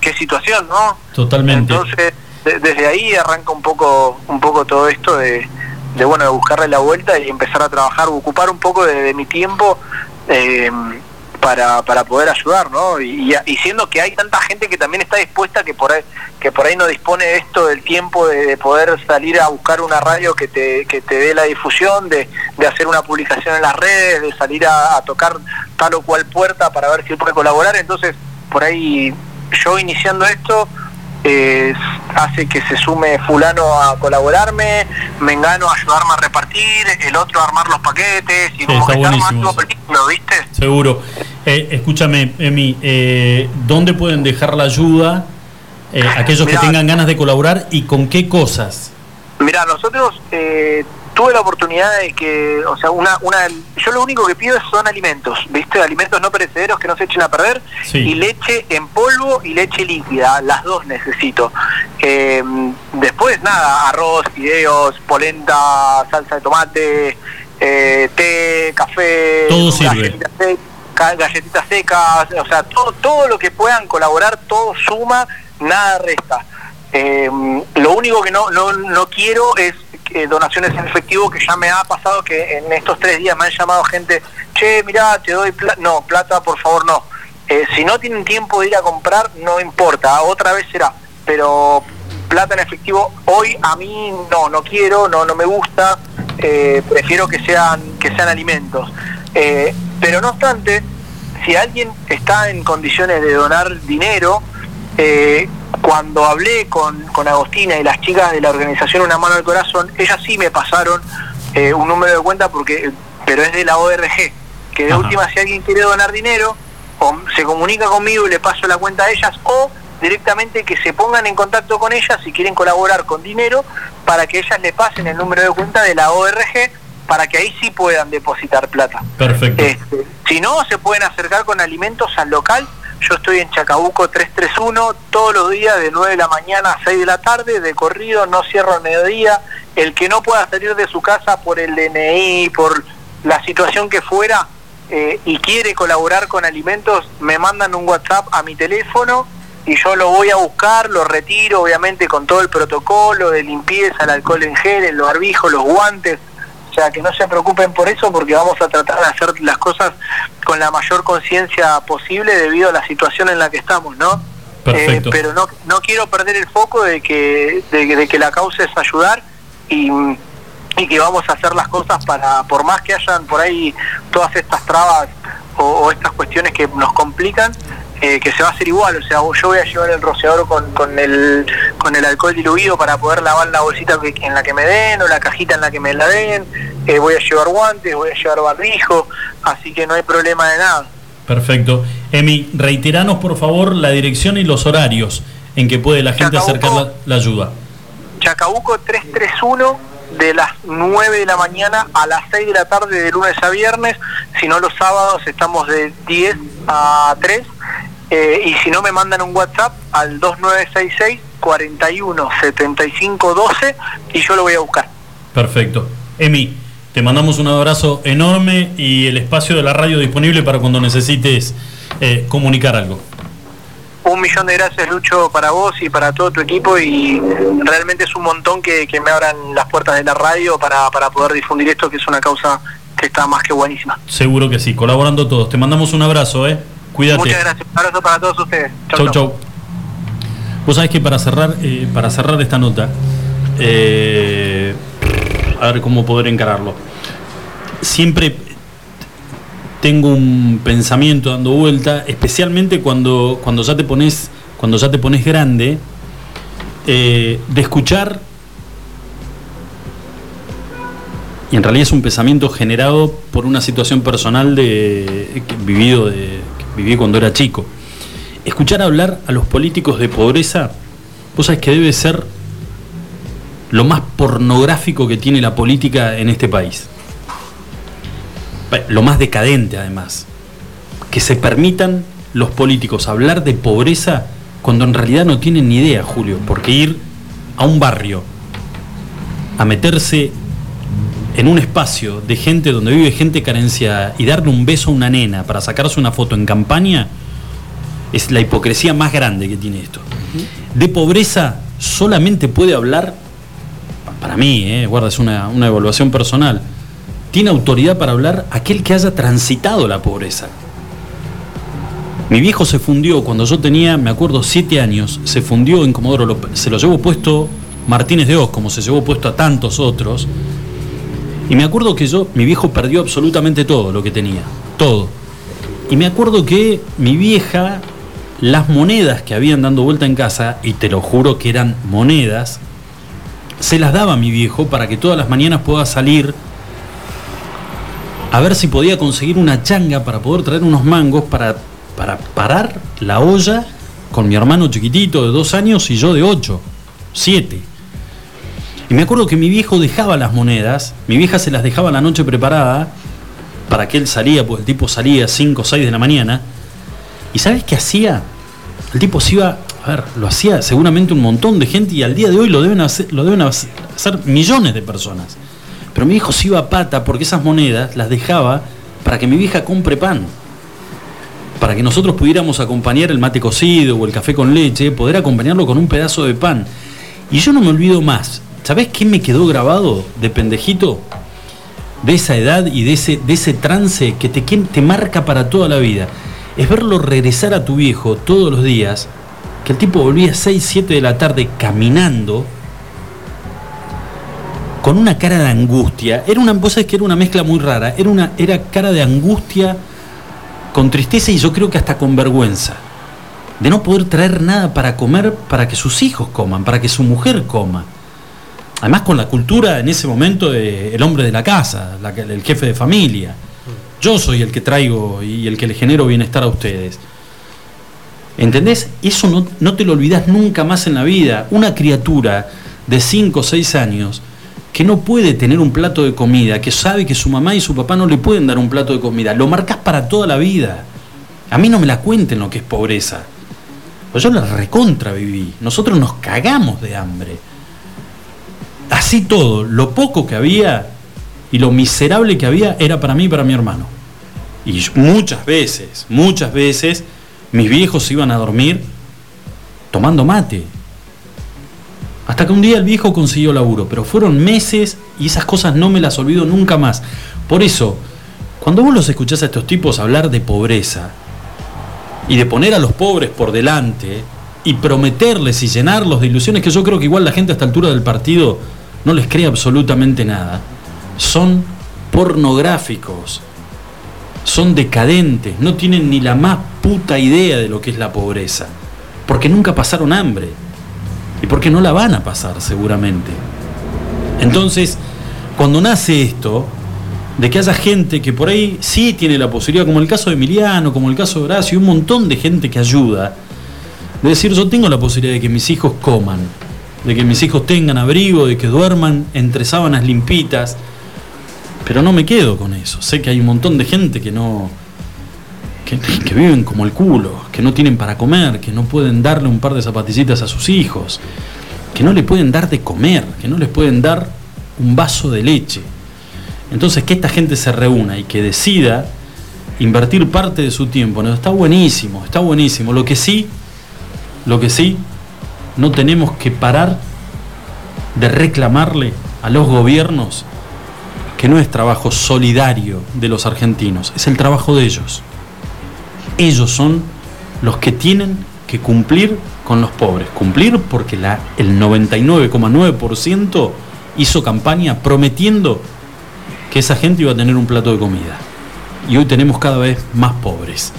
qué situación no Totalmente. entonces, de- desde ahí arranca un poco, un poco todo esto de, de, bueno, de buscarle la vuelta y empezar a trabajar, ocupar un poco de, de mi tiempo eh, para, para poder ayudar, ¿no? Y, y- siendo que hay tanta gente que también está dispuesta que por ahí, que por ahí no dispone de esto del tiempo de, de poder salir a buscar una radio que te, que te dé la difusión, de, de hacer una publicación en las redes, de salir a, a tocar tal o cual puerta para ver si puede colaborar. Entonces, por ahí yo iniciando esto, eh, hace que se sume fulano a colaborarme, Mengano a ayudarme a repartir, el otro a armar los paquetes y como está que está buenísimo armando eso. película, ¿viste? Seguro. Eh, escúchame, Emi, eh, ¿dónde pueden dejar la ayuda eh, aquellos Mirá. que tengan ganas de colaborar y con qué cosas? Mira, nosotros eh, tuve la oportunidad de que, o sea, una, una, yo lo único que pido son alimentos, ¿viste? Alimentos no perecederos que no se echen a perder Sí. y leche en polvo y leche líquida, las dos necesito. Eh, después, nada, arroz, fideos, polenta, salsa de tomate, eh, té, café, Todo sirve. galletitas ca- galletitas secas, o sea, todo, todo lo que puedan colaborar, todo suma, nada resta. Eh, lo único que no, no, no quiero es eh, donaciones en efectivo, que ya me ha pasado que en estos tres días me han llamado gente, che, mirá, te doy plata, no, plata por favor no. Eh, si no tienen tiempo de ir a comprar, no importa, otra vez será, pero plata en efectivo hoy a mí no, no quiero, no, no me gusta, eh, prefiero que sean, que sean alimentos. Eh, pero no obstante, si alguien está en condiciones de donar dinero, eh, cuando hablé con, con Agostina y las chicas de la organización Una Mano al Corazón, ellas sí me pasaron eh, un número de cuenta, porque pero es de la ORG, que de Ajá. última si alguien quiere donar dinero, o se comunica conmigo y le paso la cuenta a ellas, o directamente que se pongan en contacto con ellas si quieren colaborar con dinero, para que ellas le pasen el número de cuenta de la ORG, para que ahí sí puedan depositar plata. Perfecto. Este, si no, se pueden acercar con alimentos al local. Yo estoy en Chacabuco 331 todos los días de 9 de la mañana a 6 de la tarde, de corrido, no cierro al mediodía. El que no pueda salir de su casa por el DNI, por la situación que fuera, eh, y quiere colaborar con alimentos, me mandan un WhatsApp a mi teléfono y yo lo voy a buscar, lo retiro, obviamente con todo el protocolo de limpieza, el alcohol en gel, el barbijo, los guantes, sea, que no se preocupen por eso porque vamos a tratar de hacer las cosas con la mayor conciencia posible debido a la situación en la que estamos, ¿no? Eh, pero no, no quiero perder el foco de que, de, que- de que la causa es ayudar y, y que vamos a hacer las cosas para, por más que hayan por ahí todas estas trabas o, o estas cuestiones que nos complican, eh, que se va a hacer igual, o sea, yo voy a llevar el rociador con, con, el, con el alcohol diluido para poder lavar la bolsita que- en la que me den o la cajita en la que me la den, eh, voy a llevar guantes, voy a llevar barbijo, así que no hay problema de nada. Perfecto. Emi, reiteranos por favor la dirección y los horarios en que puede la gente acercar la, la ayuda. Chacabuco 331 de las 9 de la mañana a las 6 de la tarde de lunes a viernes, si no los sábados estamos de 10 a 3 eh, y si no me mandan un WhatsApp al 2966 41 75 12 y yo lo voy a buscar. Perfecto. Emi, te mandamos un abrazo enorme y el espacio de la radio disponible para cuando necesites eh, comunicar algo. Un millón de gracias Lucho para vos y para todo tu equipo y realmente es un montón que, que me abran las puertas de la radio para, para poder difundir esto que es una causa que está más que buenísima. Seguro que sí, colaborando todos. Te mandamos un abrazo, ¿eh? Cuídate. Muchas gracias, un abrazo para todos ustedes. Chau, chau. Vos sabés que para cerrar, eh, para cerrar esta nota, eh, a ver cómo poder encararlo. Siempre tengo un pensamiento dando vuelta, especialmente cuando, cuando ya te pones, cuando ya te pones grande, eh, de escuchar. Y en realidad es un pensamiento generado por una situación personal de vivido de, viví cuando era chico. Escuchar hablar a los políticos de pobreza, vos sabés que debe ser lo más pornográfico que tiene la política en este país. Lo más decadente además. Que se permitan los políticos hablar de pobreza cuando en realidad no tienen ni idea, Julio, porque ir a un barrio a meterse en un espacio de gente donde vive gente carenciada y darle un beso a una nena para sacarse una foto en campaña es la hipocresía más grande que tiene esto. De pobreza solamente puede hablar, para mí, eh, guarda, es una, una evaluación personal, tiene autoridad para hablar aquel que haya transitado la pobreza. Mi viejo se fundió cuando yo tenía, me acuerdo, siete años, se fundió en Comodoro, lo- se lo llevó puesto Martínez de Oz, como se llevó puesto a tantos otros. Y me acuerdo que yo, mi viejo perdió absolutamente todo lo que tenía, todo. Y me acuerdo que mi vieja, las monedas que habían dando vuelta en casa, y te lo juro que eran monedas, se las daba mi viejo para que todas las mañanas pueda salir a ver si podía conseguir una changa para poder traer unos mangos para, para parar la olla con mi hermano chiquitito de dos años y yo de ocho, siete. Y me acuerdo que mi viejo dejaba las monedas, mi vieja se las dejaba la noche preparada para que él salía, pues el tipo salía a 5 o 6 de la mañana. ¿Y sabes qué hacía? El tipo se iba, a ver, lo hacía seguramente un montón de gente y al día de hoy lo deben hacer, lo deben hacer millones de personas. Pero mi hijo se iba a pata porque esas monedas las dejaba para que mi vieja compre pan. Para que nosotros pudiéramos acompañar el mate cocido o el café con leche, poder acompañarlo con un pedazo de pan. Y yo no me olvido más. ¿Sabés qué me quedó grabado de pendejito? De esa edad y de ese, de ese trance que te, te marca para toda la vida. Es verlo regresar a tu viejo todos los días, que el tipo volvía a 6, 7 de la tarde caminando, con una cara de angustia. Era una, sabés que era una mezcla muy rara. Era una era cara de angustia con tristeza y yo creo que hasta con vergüenza. De no poder traer nada para comer para que sus hijos coman, para que su mujer coma. Además con la cultura en ese momento de el hombre de la casa, el jefe de familia. Yo soy el que traigo y el que le genero bienestar a ustedes. ¿Entendés? Eso no, no te lo olvidás nunca más en la vida. Una criatura de 5 o 6 años que no puede tener un plato de comida, que sabe que su mamá y su papá no le pueden dar un plato de comida, lo marcas para toda la vida. A mí no me la cuenten lo que es pobreza. Pues yo la recontra viví. Nosotros nos cagamos de hambre. Así todo, lo poco que había y lo miserable que había era para mí y para mi hermano. Y muchas veces, muchas veces, mis viejos se iban a dormir tomando mate. Hasta que un día el viejo consiguió laburo, pero fueron meses y esas cosas no me las olvido nunca más. Por eso, cuando vos los escuchás a estos tipos hablar de pobreza y de poner a los pobres por delante y prometerles y llenarlos de ilusiones que yo creo que igual la gente a esta altura del partido no les cree absolutamente nada, son pornográficos, son decadentes, no tienen ni la más puta idea de lo que es la pobreza, porque nunca pasaron hambre. Y porque no la van a pasar seguramente. Entonces, cuando nace esto, de que haya gente que por ahí sí tiene la posibilidad, como el caso de Emiliano, como el caso de Horacio, un montón de gente que ayuda, de decir yo tengo la posibilidad de que mis hijos coman, de que mis hijos tengan abrigo, de que duerman entre sábanas limpitas, pero no me quedo con eso. Sé que hay un montón de gente que no. Que, que viven como el culo, que no tienen para comer, que no pueden darle un par de zapatillitas a sus hijos, que no le pueden dar de comer, que no les pueden dar un vaso de leche. Entonces, que esta gente se reúna y que decida invertir parte de su tiempo, ¿no? está buenísimo, está buenísimo. Lo que sí, lo que sí, no tenemos que parar de reclamarle a los gobiernos que no es trabajo solidario de los argentinos, es el trabajo de ellos. Ellos son los que tienen que cumplir con los pobres. Cumplir porque el 99,9% hizo campaña prometiendo que esa gente iba a tener un plato de comida. Y hoy tenemos cada vez más pobres.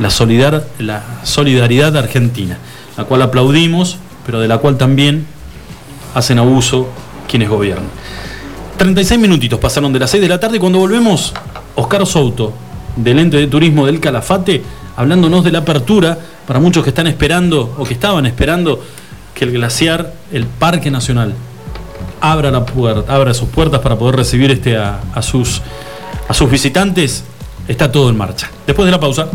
La, solidar, la solidaridad argentina, la cual aplaudimos, pero de la cual también hacen abuso quienes gobiernan. 36 minutitos pasaron de las 6 de la tarde cuando volvemos, Oscar Souto, del ente de turismo del Calafate, hablándonos de la apertura para muchos que están esperando o que estaban esperando que el glaciar, el Parque Nacional, abra, sus puertas para poder recibir este a sus visitantes. Está todo en marcha. Después de la pausa.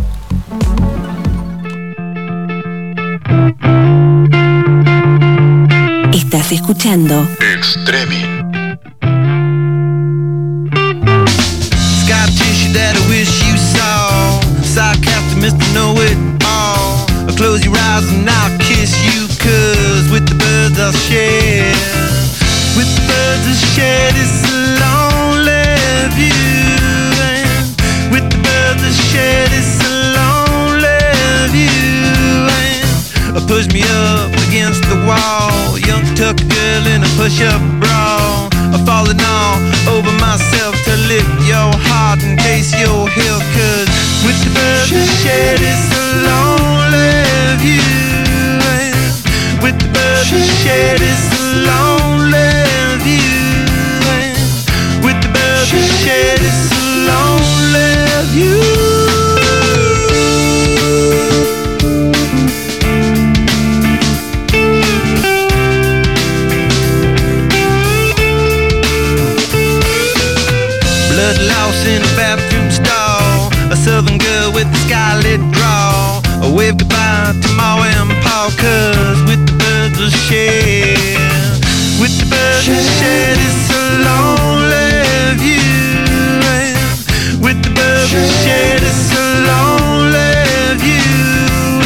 Estás escuchando Extremi. Scar tissue that I wish you saw. Sarcastic Mr. Know It All. Close your eyes and I'll kiss you, cause with the birds I'll share. With the birds I'll share this lonely view. And with the birds I'll share this lonely view. And uh, push me up against the wall. Young tuck girl in a push-up bra. I'm falling all over myself to lift your heart in case you're here. Cause with the birds I share this lonely view. And with the birds I share this lonely view. And with the birds I share this lonely view. A scarlet draw. A wave goodbye to Ma and Pa, cause with the birds will share. With the birds will share this lonely view. And with the birds will share this lonely view.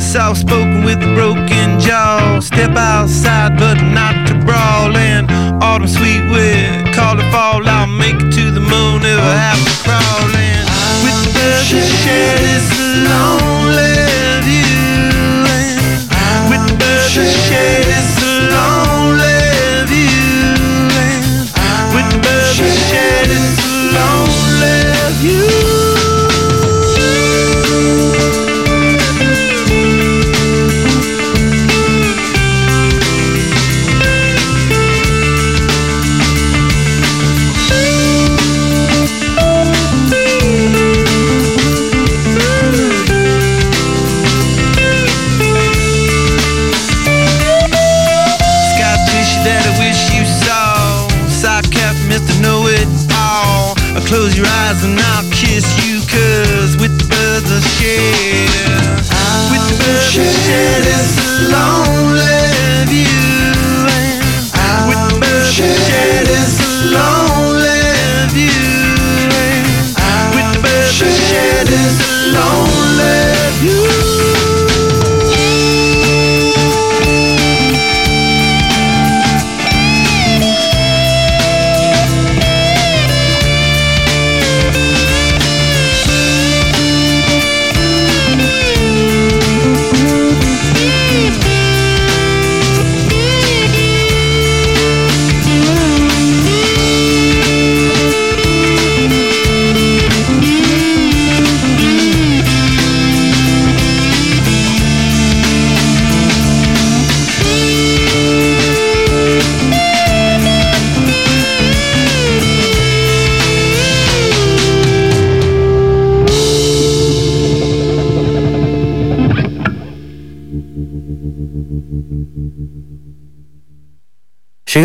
Soft spoken with a broken jaw. Step outside, but not to brawl. And autumn sweet with call it fall. I'll make it to the moon if I have to crawl. And with shit is lonely.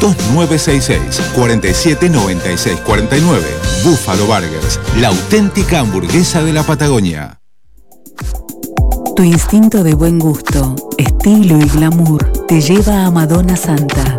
2966 4796 49. Buffalo Burgers, la auténtica hamburguesa de la Patagonia. Tu instinto de buen gusto, estilo y glamour te lleva a Madonna Santa.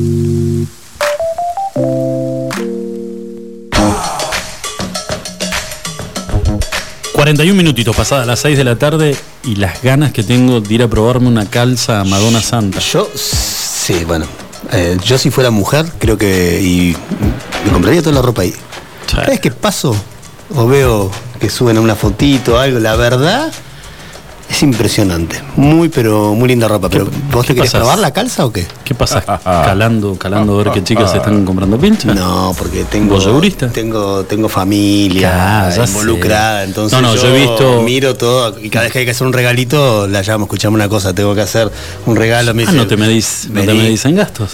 41 minutitos pasadas las 6 de la tarde y las ganas que tengo de ir a probarme una calza a Madonna Santa. Yo, sí, bueno. eh, yo si fuera mujer, creo que. Y me compraría toda la ropa ahí. Vez que paso o veo que suben una fotito o algo, la verdad es impresionante. Muy, pero muy linda ropa. Pero, ¿Vos te querés probar la calza o qué? ¿Qué pasa? Calando, calando a ver qué chicas se están comprando pincha. No, porque tengo. Tengo, tengo familia involucrada, sé. entonces No, no, yo, yo he visto- miro todo y cada vez que hay que hacer un regalito, la llamo, escuchame una cosa, tengo que hacer un regalo. Me Ah, dice, no te medís, no te vení. medís en gastos.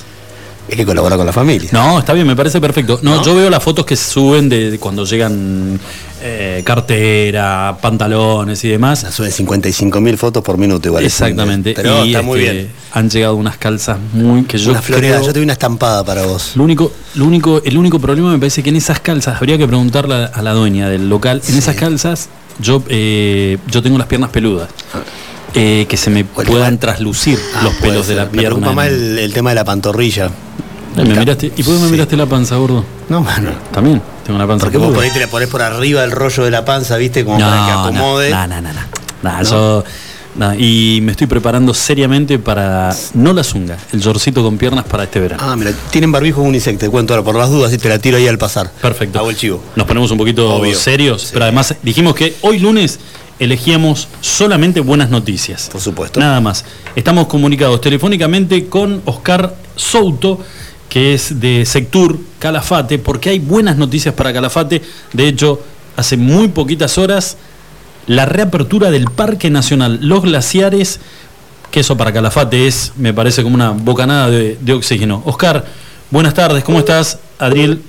Es que colabora con la familia. No, está bien, me parece perfecto. No, yo veo las fotos que suben de, de cuando llegan eh, cartera, pantalones y demás. Suben 55 mil fotos por minuto igual. Exactamente. Pero y está muy este, bien. Han llegado unas calzas muy que yo una floreada, creo- yo te doy una estampada para vos. Lo único, lo único, el único problema me parece que en esas calzas, habría que preguntarle a, a la dueña del local, en esas calzas yo, eh, yo tengo las piernas peludas. Eh, que se me puedan traslucir los Puede pelos de la Me pierna. preocupa más el, el tema de la pantorrilla. Eh, me miraste- ¿Y por qué me miraste la panza, gordo? No, mano. También, tengo una panza Porque vos por ahí te la ponés por arriba del rollo de la panza, ¿viste? Como para que acomode. No, no, no, no. Yo- nah, y me estoy preparando seriamente para, no la zunga, el yorcito con piernas para este verano. Ah, mira, tienen barbijo unisex, te cuento ahora por las dudas y te la tiro ahí al pasar. Perfecto. Hago el chivo. Nos ponemos un poquito Obvio. serios, pero además dijimos que hoy lunes elegíamos solamente buenas noticias. Por supuesto. Nada más. Estamos comunicados telefónicamente con Oscar Souto, que es de Sectur Calafate, porque hay buenas noticias para Calafate. De hecho, hace muy poquitas horas, la reapertura del Parque Nacional Los Glaciares, que eso para Calafate es, me parece, como una bocanada de, de oxígeno. Oscar, buenas tardes, ¿cómo estás? Adriel.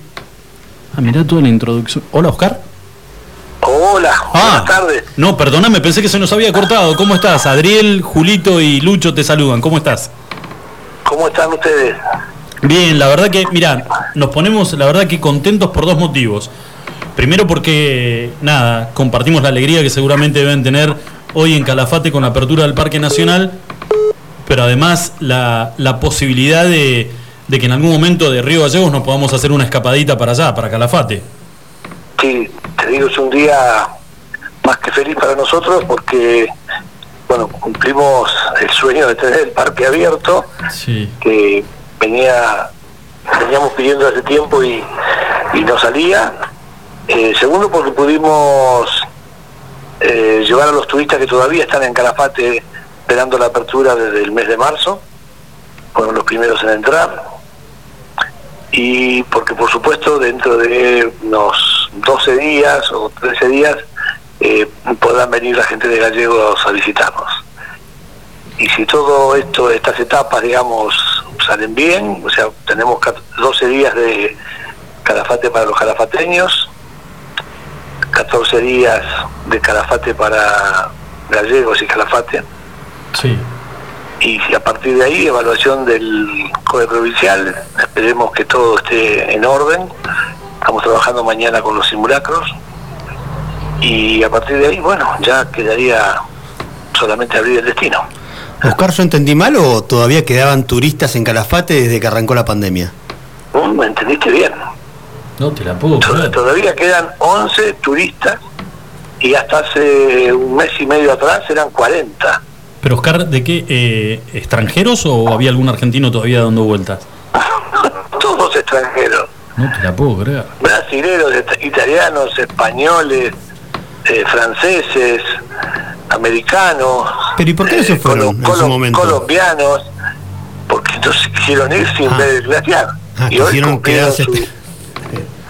Ah, mirá toda la introducción. Hola, Oscar. Hola, buenas tardes. No, perdóname, pensé que se nos había cortado. ¿Cómo estás? Adriel, Julito y Lucho te saludan. ¿Cómo estás? ¿Cómo están ustedes? Bien, la verdad que, mira, nos ponemos, la verdad que contentos por dos motivos. Primero porque, nada, compartimos la alegría que seguramente deben tener hoy en Calafate con la apertura del Parque Nacional, pero además la, la posibilidad de, de que en algún momento de Río Gallegos nos podamos hacer una escapadita para allá, para Calafate. Sí, te digo, es un día más que feliz para nosotros porque, bueno, cumplimos el sueño de tener el parque abierto, Sí. que venía veníamos pidiendo hace tiempo y, y no salía. Eh, segundo, porque pudimos eh, llevar a los turistas que todavía están en Calafate esperando la apertura desde el mes de marzo, fueron los primeros en entrar. Y porque, por supuesto, dentro de unos 12 días o 13 días eh, podrán venir la gente de Gallegos a visitarnos. Y si todo esto, estas etapas, digamos, salen bien, o sea, tenemos cat- 12 días de calafate para los calafateños, 14 crucerías de Calafate para Gallegos y Calafate. Sí. Y a partir de ahí, evaluación del COE provincial, esperemos que todo esté en orden. Estamos trabajando mañana con los simulacros. Y a partir de ahí, bueno, ya quedaría solamente abrir el destino. Oscar, ¿yo entendí mal o todavía quedaban turistas en Calafate desde que arrancó la pandemia? ¿Me entendiste bien? No te la puedo Tod- Todavía quedan 11 turistas y hasta hace un mes y medio atrás eran 40. Pero Oscar, ¿de qué? eh, ¿Extranjeros o había algún argentino todavía dando vueltas? Todos extranjeros. No te la puedo creer. brasileros, italianos, españoles, eh, franceses, americanos, Pero ¿y por qué no se eh, fueron en su momento? colombianos, porque entonces quisieron ir sin ver el glaciar. Ah, y hoy quisieron cumplieron quedarse su-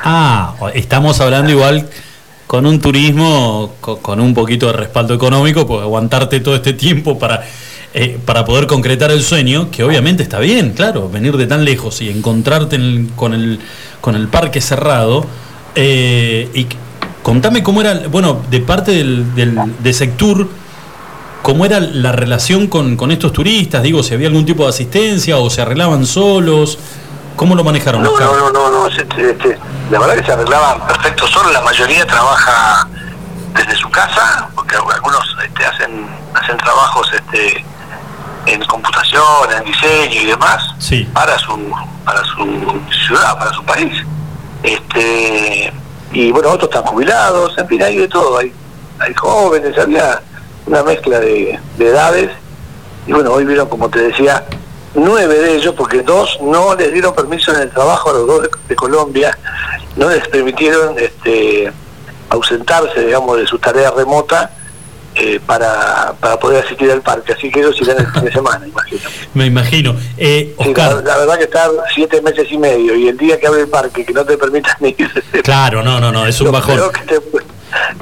Ah, estamos hablando igual con un turismo co- con, un poquito de respaldo económico, porque aguantarte todo este tiempo para, eh, para poder concretar el sueño, que obviamente está bien, claro, venir de tan lejos y encontrarte con, el, con el parque cerrado. eh, y contame cómo era, bueno, de parte del, del, de Sectur, cómo era la relación con, con estos turistas, digo, si había algún tipo de asistencia o se arreglaban solos, ¿cómo lo manejaron? No, no, no, no, no, se- este, la verdad que se arreglaban perfecto solo, la mayoría trabaja desde su casa, porque algunos este, hacen, hacen trabajos este, en computación, en diseño y demás, Sí. para su, para su ciudad, para su país. Este, y bueno, otros están jubilados, en fin, hay de todo, hay, hay jóvenes, había una mezcla de, de edades, y bueno, hoy vieron, como te decía, nueve de ellos, porque dos no les dieron permiso en el trabajo a los dos de, de Colombia, no les permitieron este, ausentarse, digamos, de su tarea remota eh, para, para poder asistir al parque, así que ellos irán el fin de semana, imagino. Me imagino. Eh, Sí, la, la verdad que estar siete meses y medio y el día que abre el parque que no te permitan ir, Claro, no, no, no, es un bajón. peor que te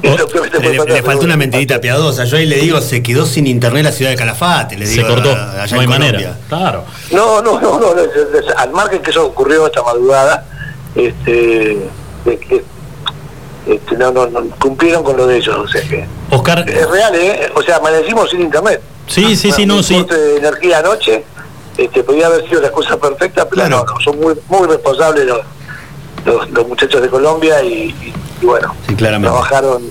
puede Le, le faltó una mentirita piadosa. Yo ahí le digo, se quedó sin internet la ciudad de Calafate. Le Se digo, cortó, allá no hay manera. Claro. No, no, no, no, al margen que eso ocurrió esta madrugada, este, de que, este, no, no, no, cumplieron con lo de ellos, o sea que Oscar, es real, ¿eh? O sea, amanecimos sin internet. Sí, sí, sí, no, sí. de energía anoche, este, podía haber sido la cosa perfecta, pero no, no, son muy, muy responsables los, los, los muchachos de Colombia y, y- y bueno, trabajaron,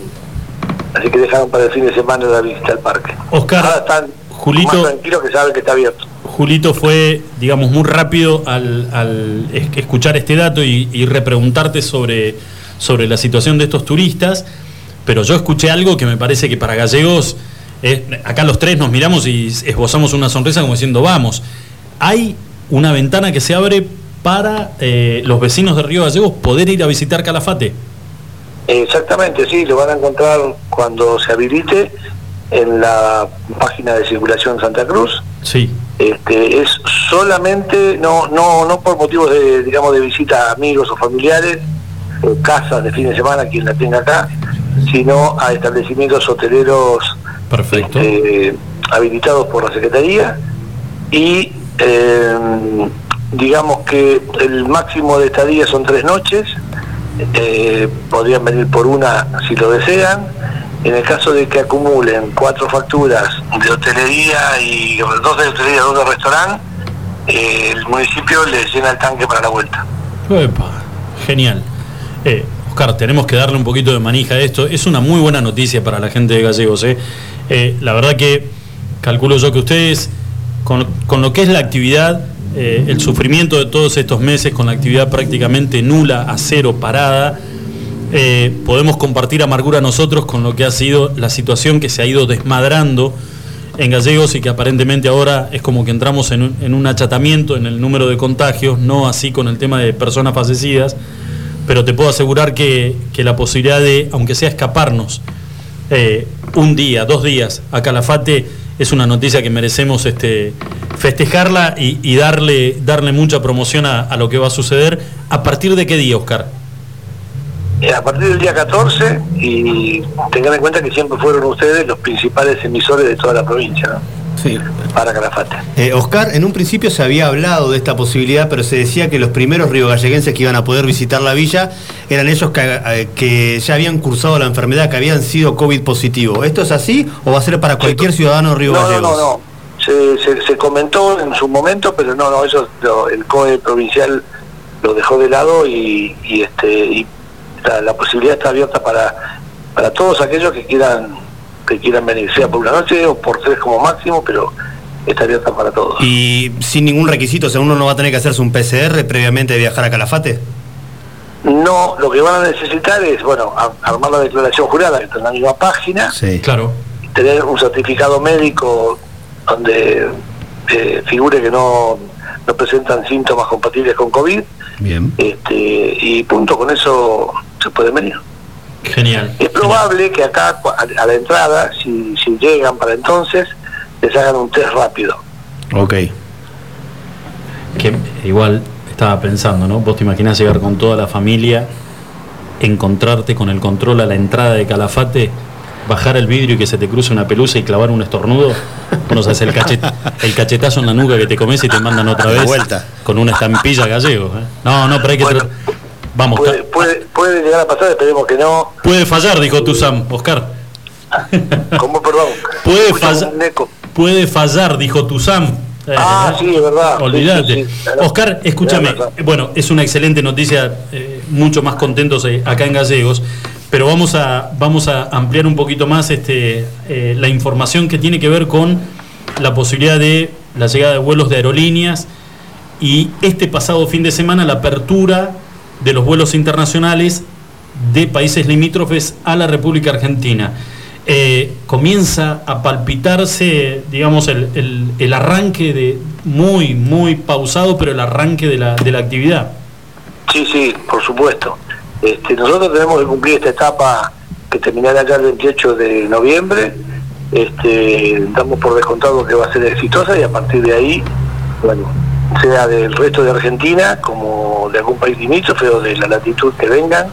así que dejaron para el fin de semana la visita al parque. Oscar, Ahora están Julito- más tranquilos que saben que está abierto. Julito fue, digamos, muy rápido al, al es- escuchar este dato y, y repreguntarte sobre, sobre la situación de estos turistas, pero yo escuché algo que me parece que para gallegos, eh, acá los tres nos miramos y esbozamos una sonrisa como diciendo, vamos, hay una ventana que se abre para eh, los vecinos de Río Gallegos poder ir a visitar Calafate. Exactamente, sí, lo van a encontrar cuando se habilite en la página de circulación Santa Cruz. Sí. Este, es solamente, no, no, no por motivos de, digamos, de visita a amigos o familiares, o casas de fin de semana, quien la tenga acá, sino a establecimientos hoteleros Perfecto. este, habilitados por la Secretaría y eh, digamos que el máximo de estadía son tres noches, eh, podrían venir por una si lo desean. En el caso de que acumulen cuatro facturas de hotelería y dos de hotelería dos de restaurante, eh, el municipio les llena el tanque para la vuelta. Genial. Eh, Oscar, tenemos que darle un poquito de manija a esto. Es una muy buena noticia para la gente de Gallegos. Eh, la verdad que calculo yo que ustedes, con, con lo que es la actividad, eh, el sufrimiento de todos estos meses, con la actividad prácticamente nula, a cero, parada, eh, podemos compartir amargura nosotros con lo que ha sido la situación que se ha ido desmadrando en Gallegos y que aparentemente ahora es como que entramos en un, en un achatamiento en el número de contagios, no así con el tema de personas fallecidas, pero te puedo asegurar que, que la posibilidad de, aunque sea escaparnos eh, un día, dos días a Calafate, es una noticia que merecemos este, festejarla y, darle, darle mucha promoción a, lo que va a suceder. ¿A partir de qué día, Oscar? Eh, a partir del día 14 y tengan en cuenta que siempre fueron ustedes los principales emisores de toda la provincia. Para Calafate. Eh, Oscar, en un principio se había hablado de esta posibilidad, pero se decía que los primeros riogalleguenses que iban a poder visitar la villa eran ellos que, eh, que ya habían cursado la enfermedad, que habían sido COVID positivo. ¿Esto es así o va a ser para cualquier ciudadano río No, no, no, no. Se, se- se comentó en su momento, pero no, no, eso el COE provincial lo dejó de lado y, y, este y la, la posibilidad está abierta para, para todos aquellos que quieran que quieran venir, sea por una noche o por tres como máximo, pero está abierta para todos. Y sin ningún requisito, o sea, uno no va a tener que hacerse un PCR previamente de viajar a Calafate. No, lo que van a necesitar es, bueno, a- armar la declaración jurada que está en la misma página, Sí. Claro. tener un certificado médico donde eh, figure que no, no presentan síntomas compatibles con COVID, Bien. este, y punto, con eso se puede venir. Genial. Es probable que acá a, a la entrada, si, si llegan para entonces, les hagan un test rápido. Ok. Que igual estaba pensando, ¿no? Vos te imaginás llegar con toda la familia, encontrarte con el control a la entrada de Calafate, bajar el vidrio y que se te cruce una pelusa y clavar un estornudo. Bueno, sabes el, cachet- el cachetazo en la nuca que te comes y te mandan otra vez. vuelta. Con una estampilla gallego. ¿eh? No, no, pero hay que. tra- Vamos, Puede, ca- puede, puede llegar a pasar, esperemos que no. puede fallar, dijo tu Sam, Oscar. ¿Cómo, perdón? Puede fallar. Puede fallar, dijo tu Sam. Eh, Ah, sí, es verdad. Olvídate. Sí, sí, sí, claro. Oscar, escúchame. Bueno, es una excelente noticia, eh, mucho más contentos eh, acá en Gallegos, pero vamos a, vamos a ampliar un poquito más este, eh, la información que tiene que ver con la posibilidad de la llegada de vuelos de aerolíneas y este pasado fin de semana la apertura de los vuelos internacionales de países limítrofes a la República Argentina. Eh, comienza a palpitarse, digamos, el, el- arranque de muy, muy pausado, pero el arranque de la, de la actividad. Sí, sí, por supuesto. Este, nosotros tenemos que cumplir esta etapa que terminará ya el 28 de noviembre. Este, damos por descontado que va a ser exitosa y a partir de ahí, bueno, sea del resto de Argentina como de algún país limítrofe o de la latitud que vengan,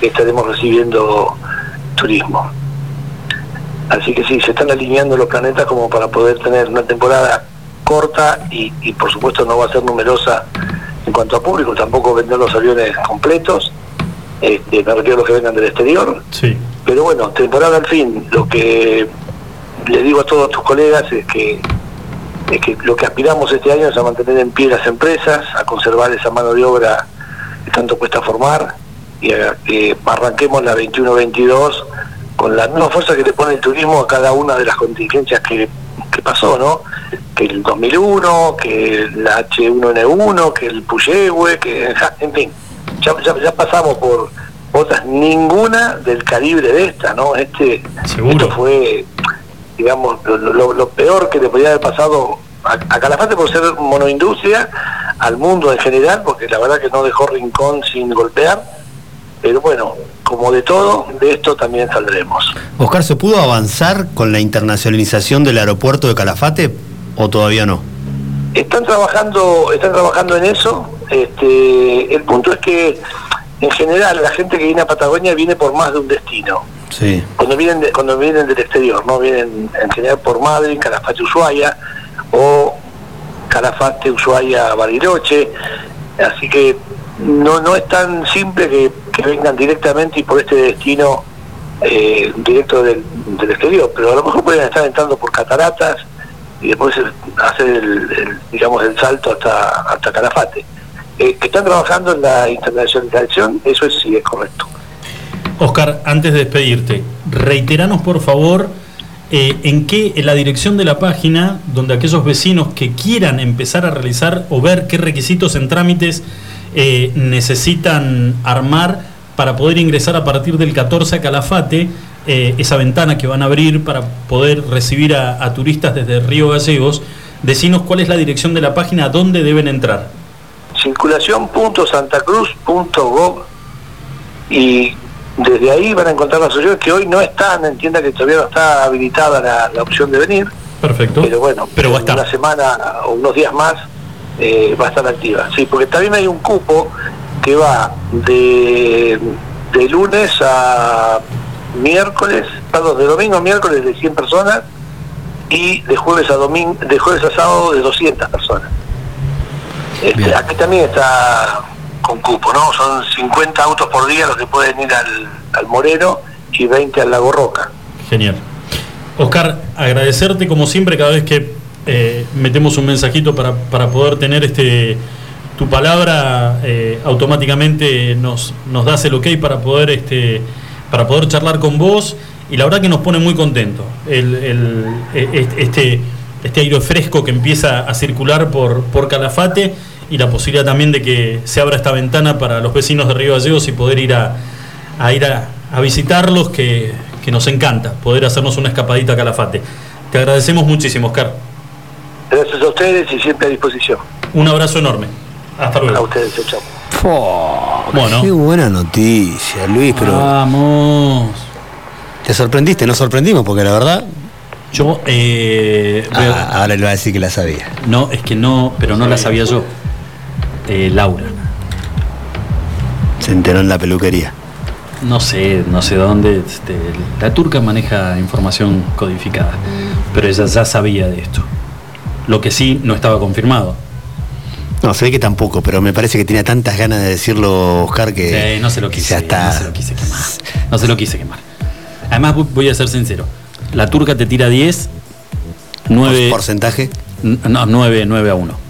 estaremos recibiendo turismo. Así que sí, se están alineando los planetas como para poder tener una temporada corta y, y por supuesto no va a ser numerosa en cuanto a público, tampoco vender los aviones completos, este, me refiero a los que vengan del exterior, Sí. pero bueno, temporada al fin, lo que les digo a todos tus colegas es que, es que lo que aspiramos este año es a mantener en pie las empresas, a conservar esa mano de obra que tanto cuesta formar y a que arranquemos la 21-22 con la misma fuerza que le pone el turismo a cada una de las contingencias que, que pasó, ¿no? Que el 2001, que la H1N1, que el Puyehue, que, ja, en fin, ya, ya, ya pasamos por otras, ninguna del calibre de esta, ¿no? Este, esto fue, digamos, lo, lo- lo peor que le podía haber pasado a, a Calafate por ser monoindustria, al mundo en general, porque la verdad que no dejó rincón sin golpear, pero bueno, como de todo, de esto también saldremos. Oscar, ¿se pudo avanzar con la internacionalización del aeropuerto de Calafate o todavía no? Están trabajando, están trabajando en eso. Este, el punto es que en general la gente que viene a Patagonia viene por más de un destino. Sí. Cuando vienen de- cuando vienen del exterior, no vienen en general por Madrid, Calafate, Ushuaia o Calafate, Ushuaia, Bariloche. Así que no no es tan simple que, vengan directamente y por este destino eh, directo del, del exterior, pero a lo mejor pueden estar entrando por cataratas y después hacer el, el, digamos el salto hasta hasta Calafate. Eh, que están trabajando en la internacionalización, eso es, sí es correcto. Oscar, antes de despedirte, reiteranos por favor eh, en qué, en la dirección de la página, donde aquellos vecinos que quieran empezar a realizar o ver qué requisitos en trámites eh, necesitan armar para poder ingresar a partir del 14 a Calafate, eh, esa ventana que van a abrir para poder recibir a, a turistas desde Río Gallegos, decinos cuál es la dirección de la página, dónde deben entrar. circulación.santacruz.gov y desde ahí van a encontrar las opciones que hoy no están, entienda que todavía no está habilitada la, la opción de venir, Perfecto. pero bueno, Pero va a en estar. una semana o unos días más eh, va a estar activa. Sí, porque también hay un cupo que va de, de lunes a miércoles, perdón, de domingo a miércoles de 100 personas y de jueves a domingo, de jueves a sábado de 200 personas. Este, aquí también está con cupo, ¿no? Son 50 autos por día los que pueden ir al, al Moreno y 20 al Lago Roca. Genial. Oscar, agradecerte como siempre cada vez que eh, metemos un mensajito para, para poder tener este tu palabra eh, automáticamente nos, nos das el ok para poder este para poder charlar con vos y la verdad que nos pone muy contentos el, el- e- este, este aire fresco que empieza a circular por, por Calafate y la posibilidad también de que se abra esta ventana para los vecinos de Río Gallegos y poder ir a, a ir a, a visitarlos que, que nos encanta poder hacernos una escapadita a Calafate. Te agradecemos muchísimo, Oscar. Gracias a ustedes y siempre a disposición. Un abrazo enorme. Hasta luego. A ustedes, chao, chao. Bueno. Qué buena noticia, Luis, pero. Vamos. Te sorprendiste, nos sorprendimos, porque la verdad. Yo, eh, veo- Ah, ahora le va a decir que la sabía. No, es que no, pero no la sabía yo. Eh, Laura. Se enteró en la peluquería. No sé, no sé dónde. este, la turca maneja información codificada, pero ella ya sabía de esto. Lo que sí no estaba confirmado. No, se ve que tampoco, pero me parece que tenía tantas ganas de decirlo, Oscar, que. Sí, no se lo quise, ya está. no se lo quise quemar. No se lo quise quemar. Además, voy- voy a ser sincero. La turca te tira 10, 9. ¿Porcentaje? No, 9, 9 a 1.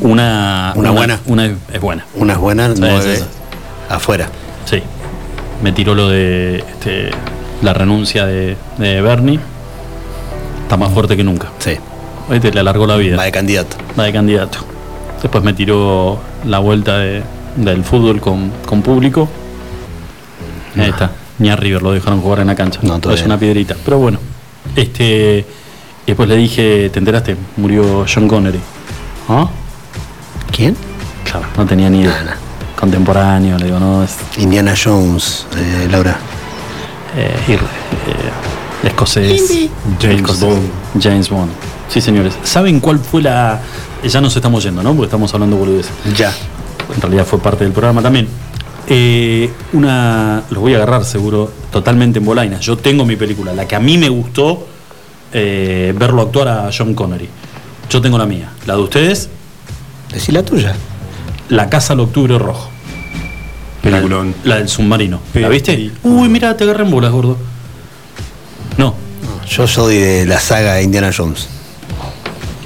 Una, ¿Una buena? Una es buena. Unas buenas, Sí, nueve sí. afuera. Sí. Me tiró lo de este, la renuncia de, de Bernie. Está más fuerte que nunca. Sí. Este le alargó la vida. Va de candidato. Va de candidato. Después me tiró la vuelta de- del fútbol con, con público. Ahí está. Ni a River lo dejaron jugar en la cancha. No, todavía es una piedrita. Pero bueno. Este. después le dije, ¿te enteraste? Murió John Connery. ¿Ah? ¿Quién? Claro, no tenía ni idea. Contemporáneo, le digo, no, es Indiana Jones, eh, Laura. eh, eh, escocés. James Escocés. Bond. James Bond. Sí, señores. ¿Saben cuál fue la. Ya nos estamos yendo, ¿no? Porque estamos hablando boludeces. Ya. En realidad fue parte del programa también. Eh, una. Los voy a agarrar seguro totalmente en bolaina. Yo tengo mi película, la que a mí me gustó eh, verlo actuar a John Connery. Yo tengo la mía. ¿La de ustedes? Decí la tuya. La Casa al Octubre Rojo. Peliculón. La, la del submarino. ¿La viste? Uy, mira, te agarré en bolas, gordo. No. Yo soy de la saga de Indiana Jones.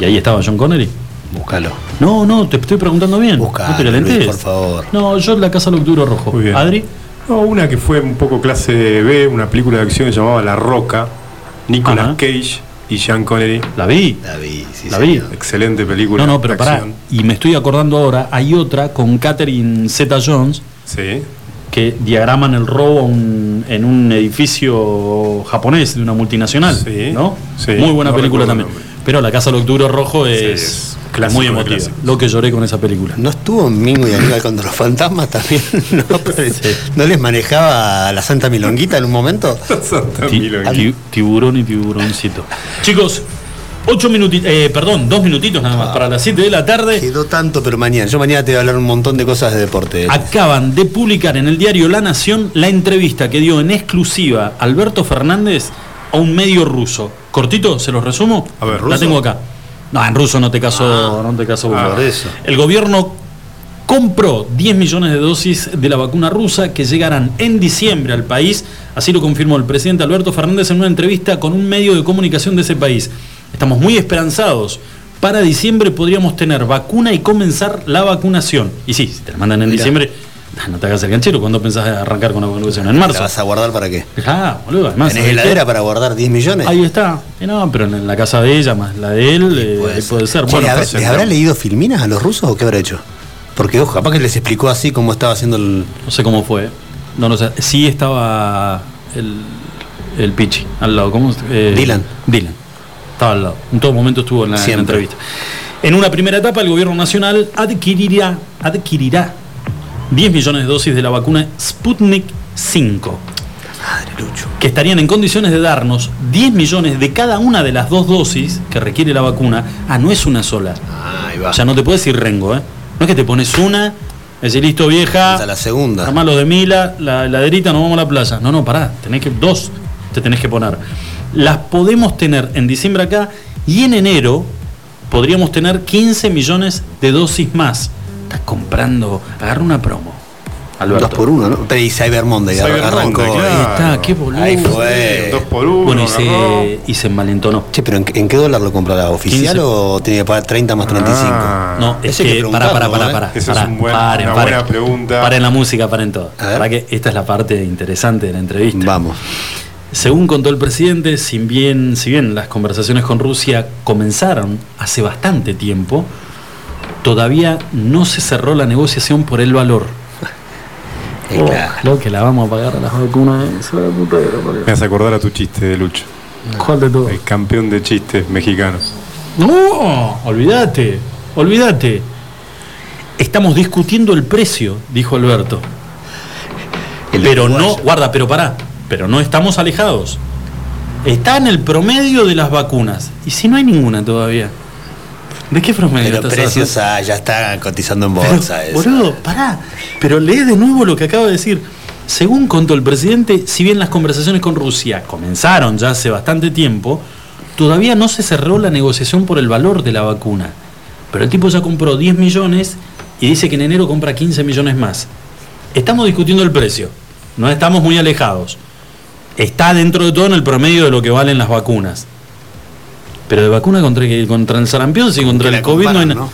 ¿Y ahí estaba John Connery? Búscalo. No, no, te estoy preguntando bien. Buscalo, no te Luis, lentes. por favor. No, yo la Casa al Octubre Rojo. Muy bien. Adri. No, una que fue un poco clase B, una película de acción que se llamaba La Roca, Nicolas Ajá. Cage y Sean Connery. La vi. La vi, sí, La vi. Excelente película. No, no, pero pará. Y me estoy acordando ahora, hay otra con Catherine Zeta Jones Sí. que diagraman el robo a un- en un edificio japonés de una multinacional. Sí, ¿no? sí, Muy buena no película también. Pero La Casa del Octubre Rojo es, es clásico muy emotiva. Lo que lloré con esa película. ¿No estuvo Mingo y Aníbal contra los fantasmas también? ¿No, ¿No les manejaba la Santa Milonguita en un momento? Santa Ti- ti- tiburón y tiburoncito. Chicos, ocho minutitos, perdón, dos minutitos nada más para las 7 de la tarde. Quedó tanto, pero mañana. Yo mañana te voy a hablar un montón de cosas de deporte. Acaban de publicar en el diario La Nación la entrevista que dio en exclusiva Alberto Fernández a un medio ruso. Cortito, se los resumo. A ver, La ¿ruso? tengo acá. No, en ruso no te caso, no te caso Ah, eso. El gobierno compró 10 millones de dosis de la vacuna rusa que llegarán en diciembre al país. Así lo confirmó el presidente Alberto Fernández en una entrevista con un medio de comunicación de ese país. Estamos muy esperanzados. Para diciembre podríamos tener vacuna y comenzar la vacunación. Y sí, si te la mandan en Mirá. diciembre, ah, no te hagas el ganchero. ¿Cuándo pensás arrancar con la vacunación? En ¿La marzo. vas a guardar para qué? Ah, boludo, además. ¿Tenés ¿sabés qué? heladera para guardar 10 millones? Ahí está. Y no, pero en la casa de ella, más la de él, eh, puede, ser. Che, Bueno, ¿le habrá- pues, ¿Les habrá leído filminas a los rusos o qué habrá hecho? Porque, ojo, capaz que les explicó así cómo estaba haciendo el. No sé cómo fue. No, no sé. Sí estaba el, el Pichi al lado. ¿Cómo? Eh, Dylan. Dylan. Estaba al lado. En todo momento estuvo en la, en la entrevista. En una primera etapa, el gobierno nacional adquirirá, adquirirá 10 millones de dosis de la vacuna Sputnik 5. Que estarían en condiciones de darnos 10 millones de cada una de las dos dosis que requiere la vacuna. Ah, no es una sola. Ahí va. O sea, no te puedes ir rengo, ¿eh? No es que te pones una, decís listo vieja, Hasta la segunda. armás lo de Mila, la heladerita, nos vamos a la playa. No, no, pará, tenés que, dos te tenés que poner. las podemos tener en diciembre acá y en enero podríamos tener 15 millones de dosis más. Estás comprando, agarra una promo. Alberto. Dos por uno, ¿no? Pero y Cyber Monday Cyber arrancó. Monday, claro. Ahí está, qué boludo. Ahí fue. Dos por uno. Bueno, y se, y se envalentonó. Che, pero ¿en, qué- en qué dólar lo comprará? ¿Oficial 15. o tiene que pagar 30 más 35? No, es que, para, para, para, para. Esa es para, un buen- paren, una paren. buena pregunta. Paren la música, paren todo. Para que esta es la parte interesante de la entrevista. Vamos. Según contó el presidente, si bien, si bien las conversaciones con Rusia comenzaron hace bastante tiempo, todavía no se cerró la negociación por el valor. Claro. Lo que la vamos a pagar a las vacunas. Me hace acordar a tu chiste de Lucho. ¿Cuál de todos? El campeón de chistes mexicanos. No, olvídate, olvídate. Estamos discutiendo el precio, dijo Alberto. pero no, guarda, pero pará, pero no estamos alejados. Está en el promedio de las vacunas. ¿Y si no hay ninguna todavía? ¿De qué Pero precios ah, ya está cotizando en Pero, bolsa. eso. boludo, pará. Pero lee de nuevo lo que acabo de decir. Según contó el presidente, si bien las conversaciones con Rusia comenzaron ya hace bastante tiempo, todavía no se cerró la negociación por el valor de la vacuna. Pero el tipo ya compró 10 millones y dice que en enero compra 15 millones más. Estamos discutiendo el precio. No estamos muy alejados. Está dentro de todo en el promedio de lo que valen las vacunas. Pero de vacuna contra, contra el sarampión, sí, contra el COVID no hay na-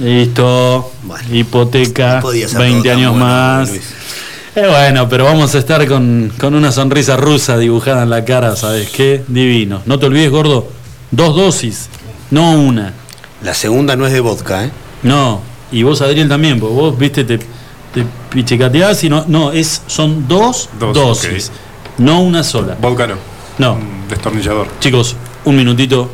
Listo. Hipoteca. podía ser 20 todo tan años bueno, más. Luis. Eh, bueno, pero vamos a estar con, con una sonrisa rusa dibujada en la cara, ¿sabes qué? Divino. No te olvides, gordo. Dos dosis, no una. La segunda no es de vodka, ¿eh? No. Y vos, Adriel, también, porque vos, viste, te, te pichicateás y no. No, es, son dos, Dos, dosis. No una sola. Vodka no. No. Un destornillador. Chicos, un minutito.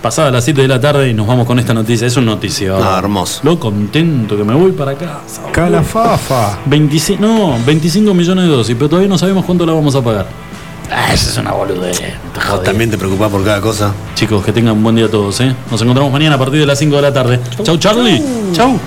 Pasada las 7 de la tarde y nos vamos con esta noticia. Es un noticio. Ah, hermoso. Lo contento que me voy para casa. Calafafa. 25, no, 25 millones de dosis, pero todavía no sabemos cuánto la vamos a pagar. Ah, esa es una boludez. Vos también te preocupás por cada cosa. Chicos, que tengan un buen día todos, ¿eh? Nos encontramos mañana a partir de las 5 de la tarde. Chau, Charlie. Chau.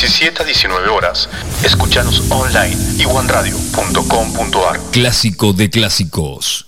17 a 19 horas. Escúchanos online iguanradio.com.ar. Clásico de clásicos.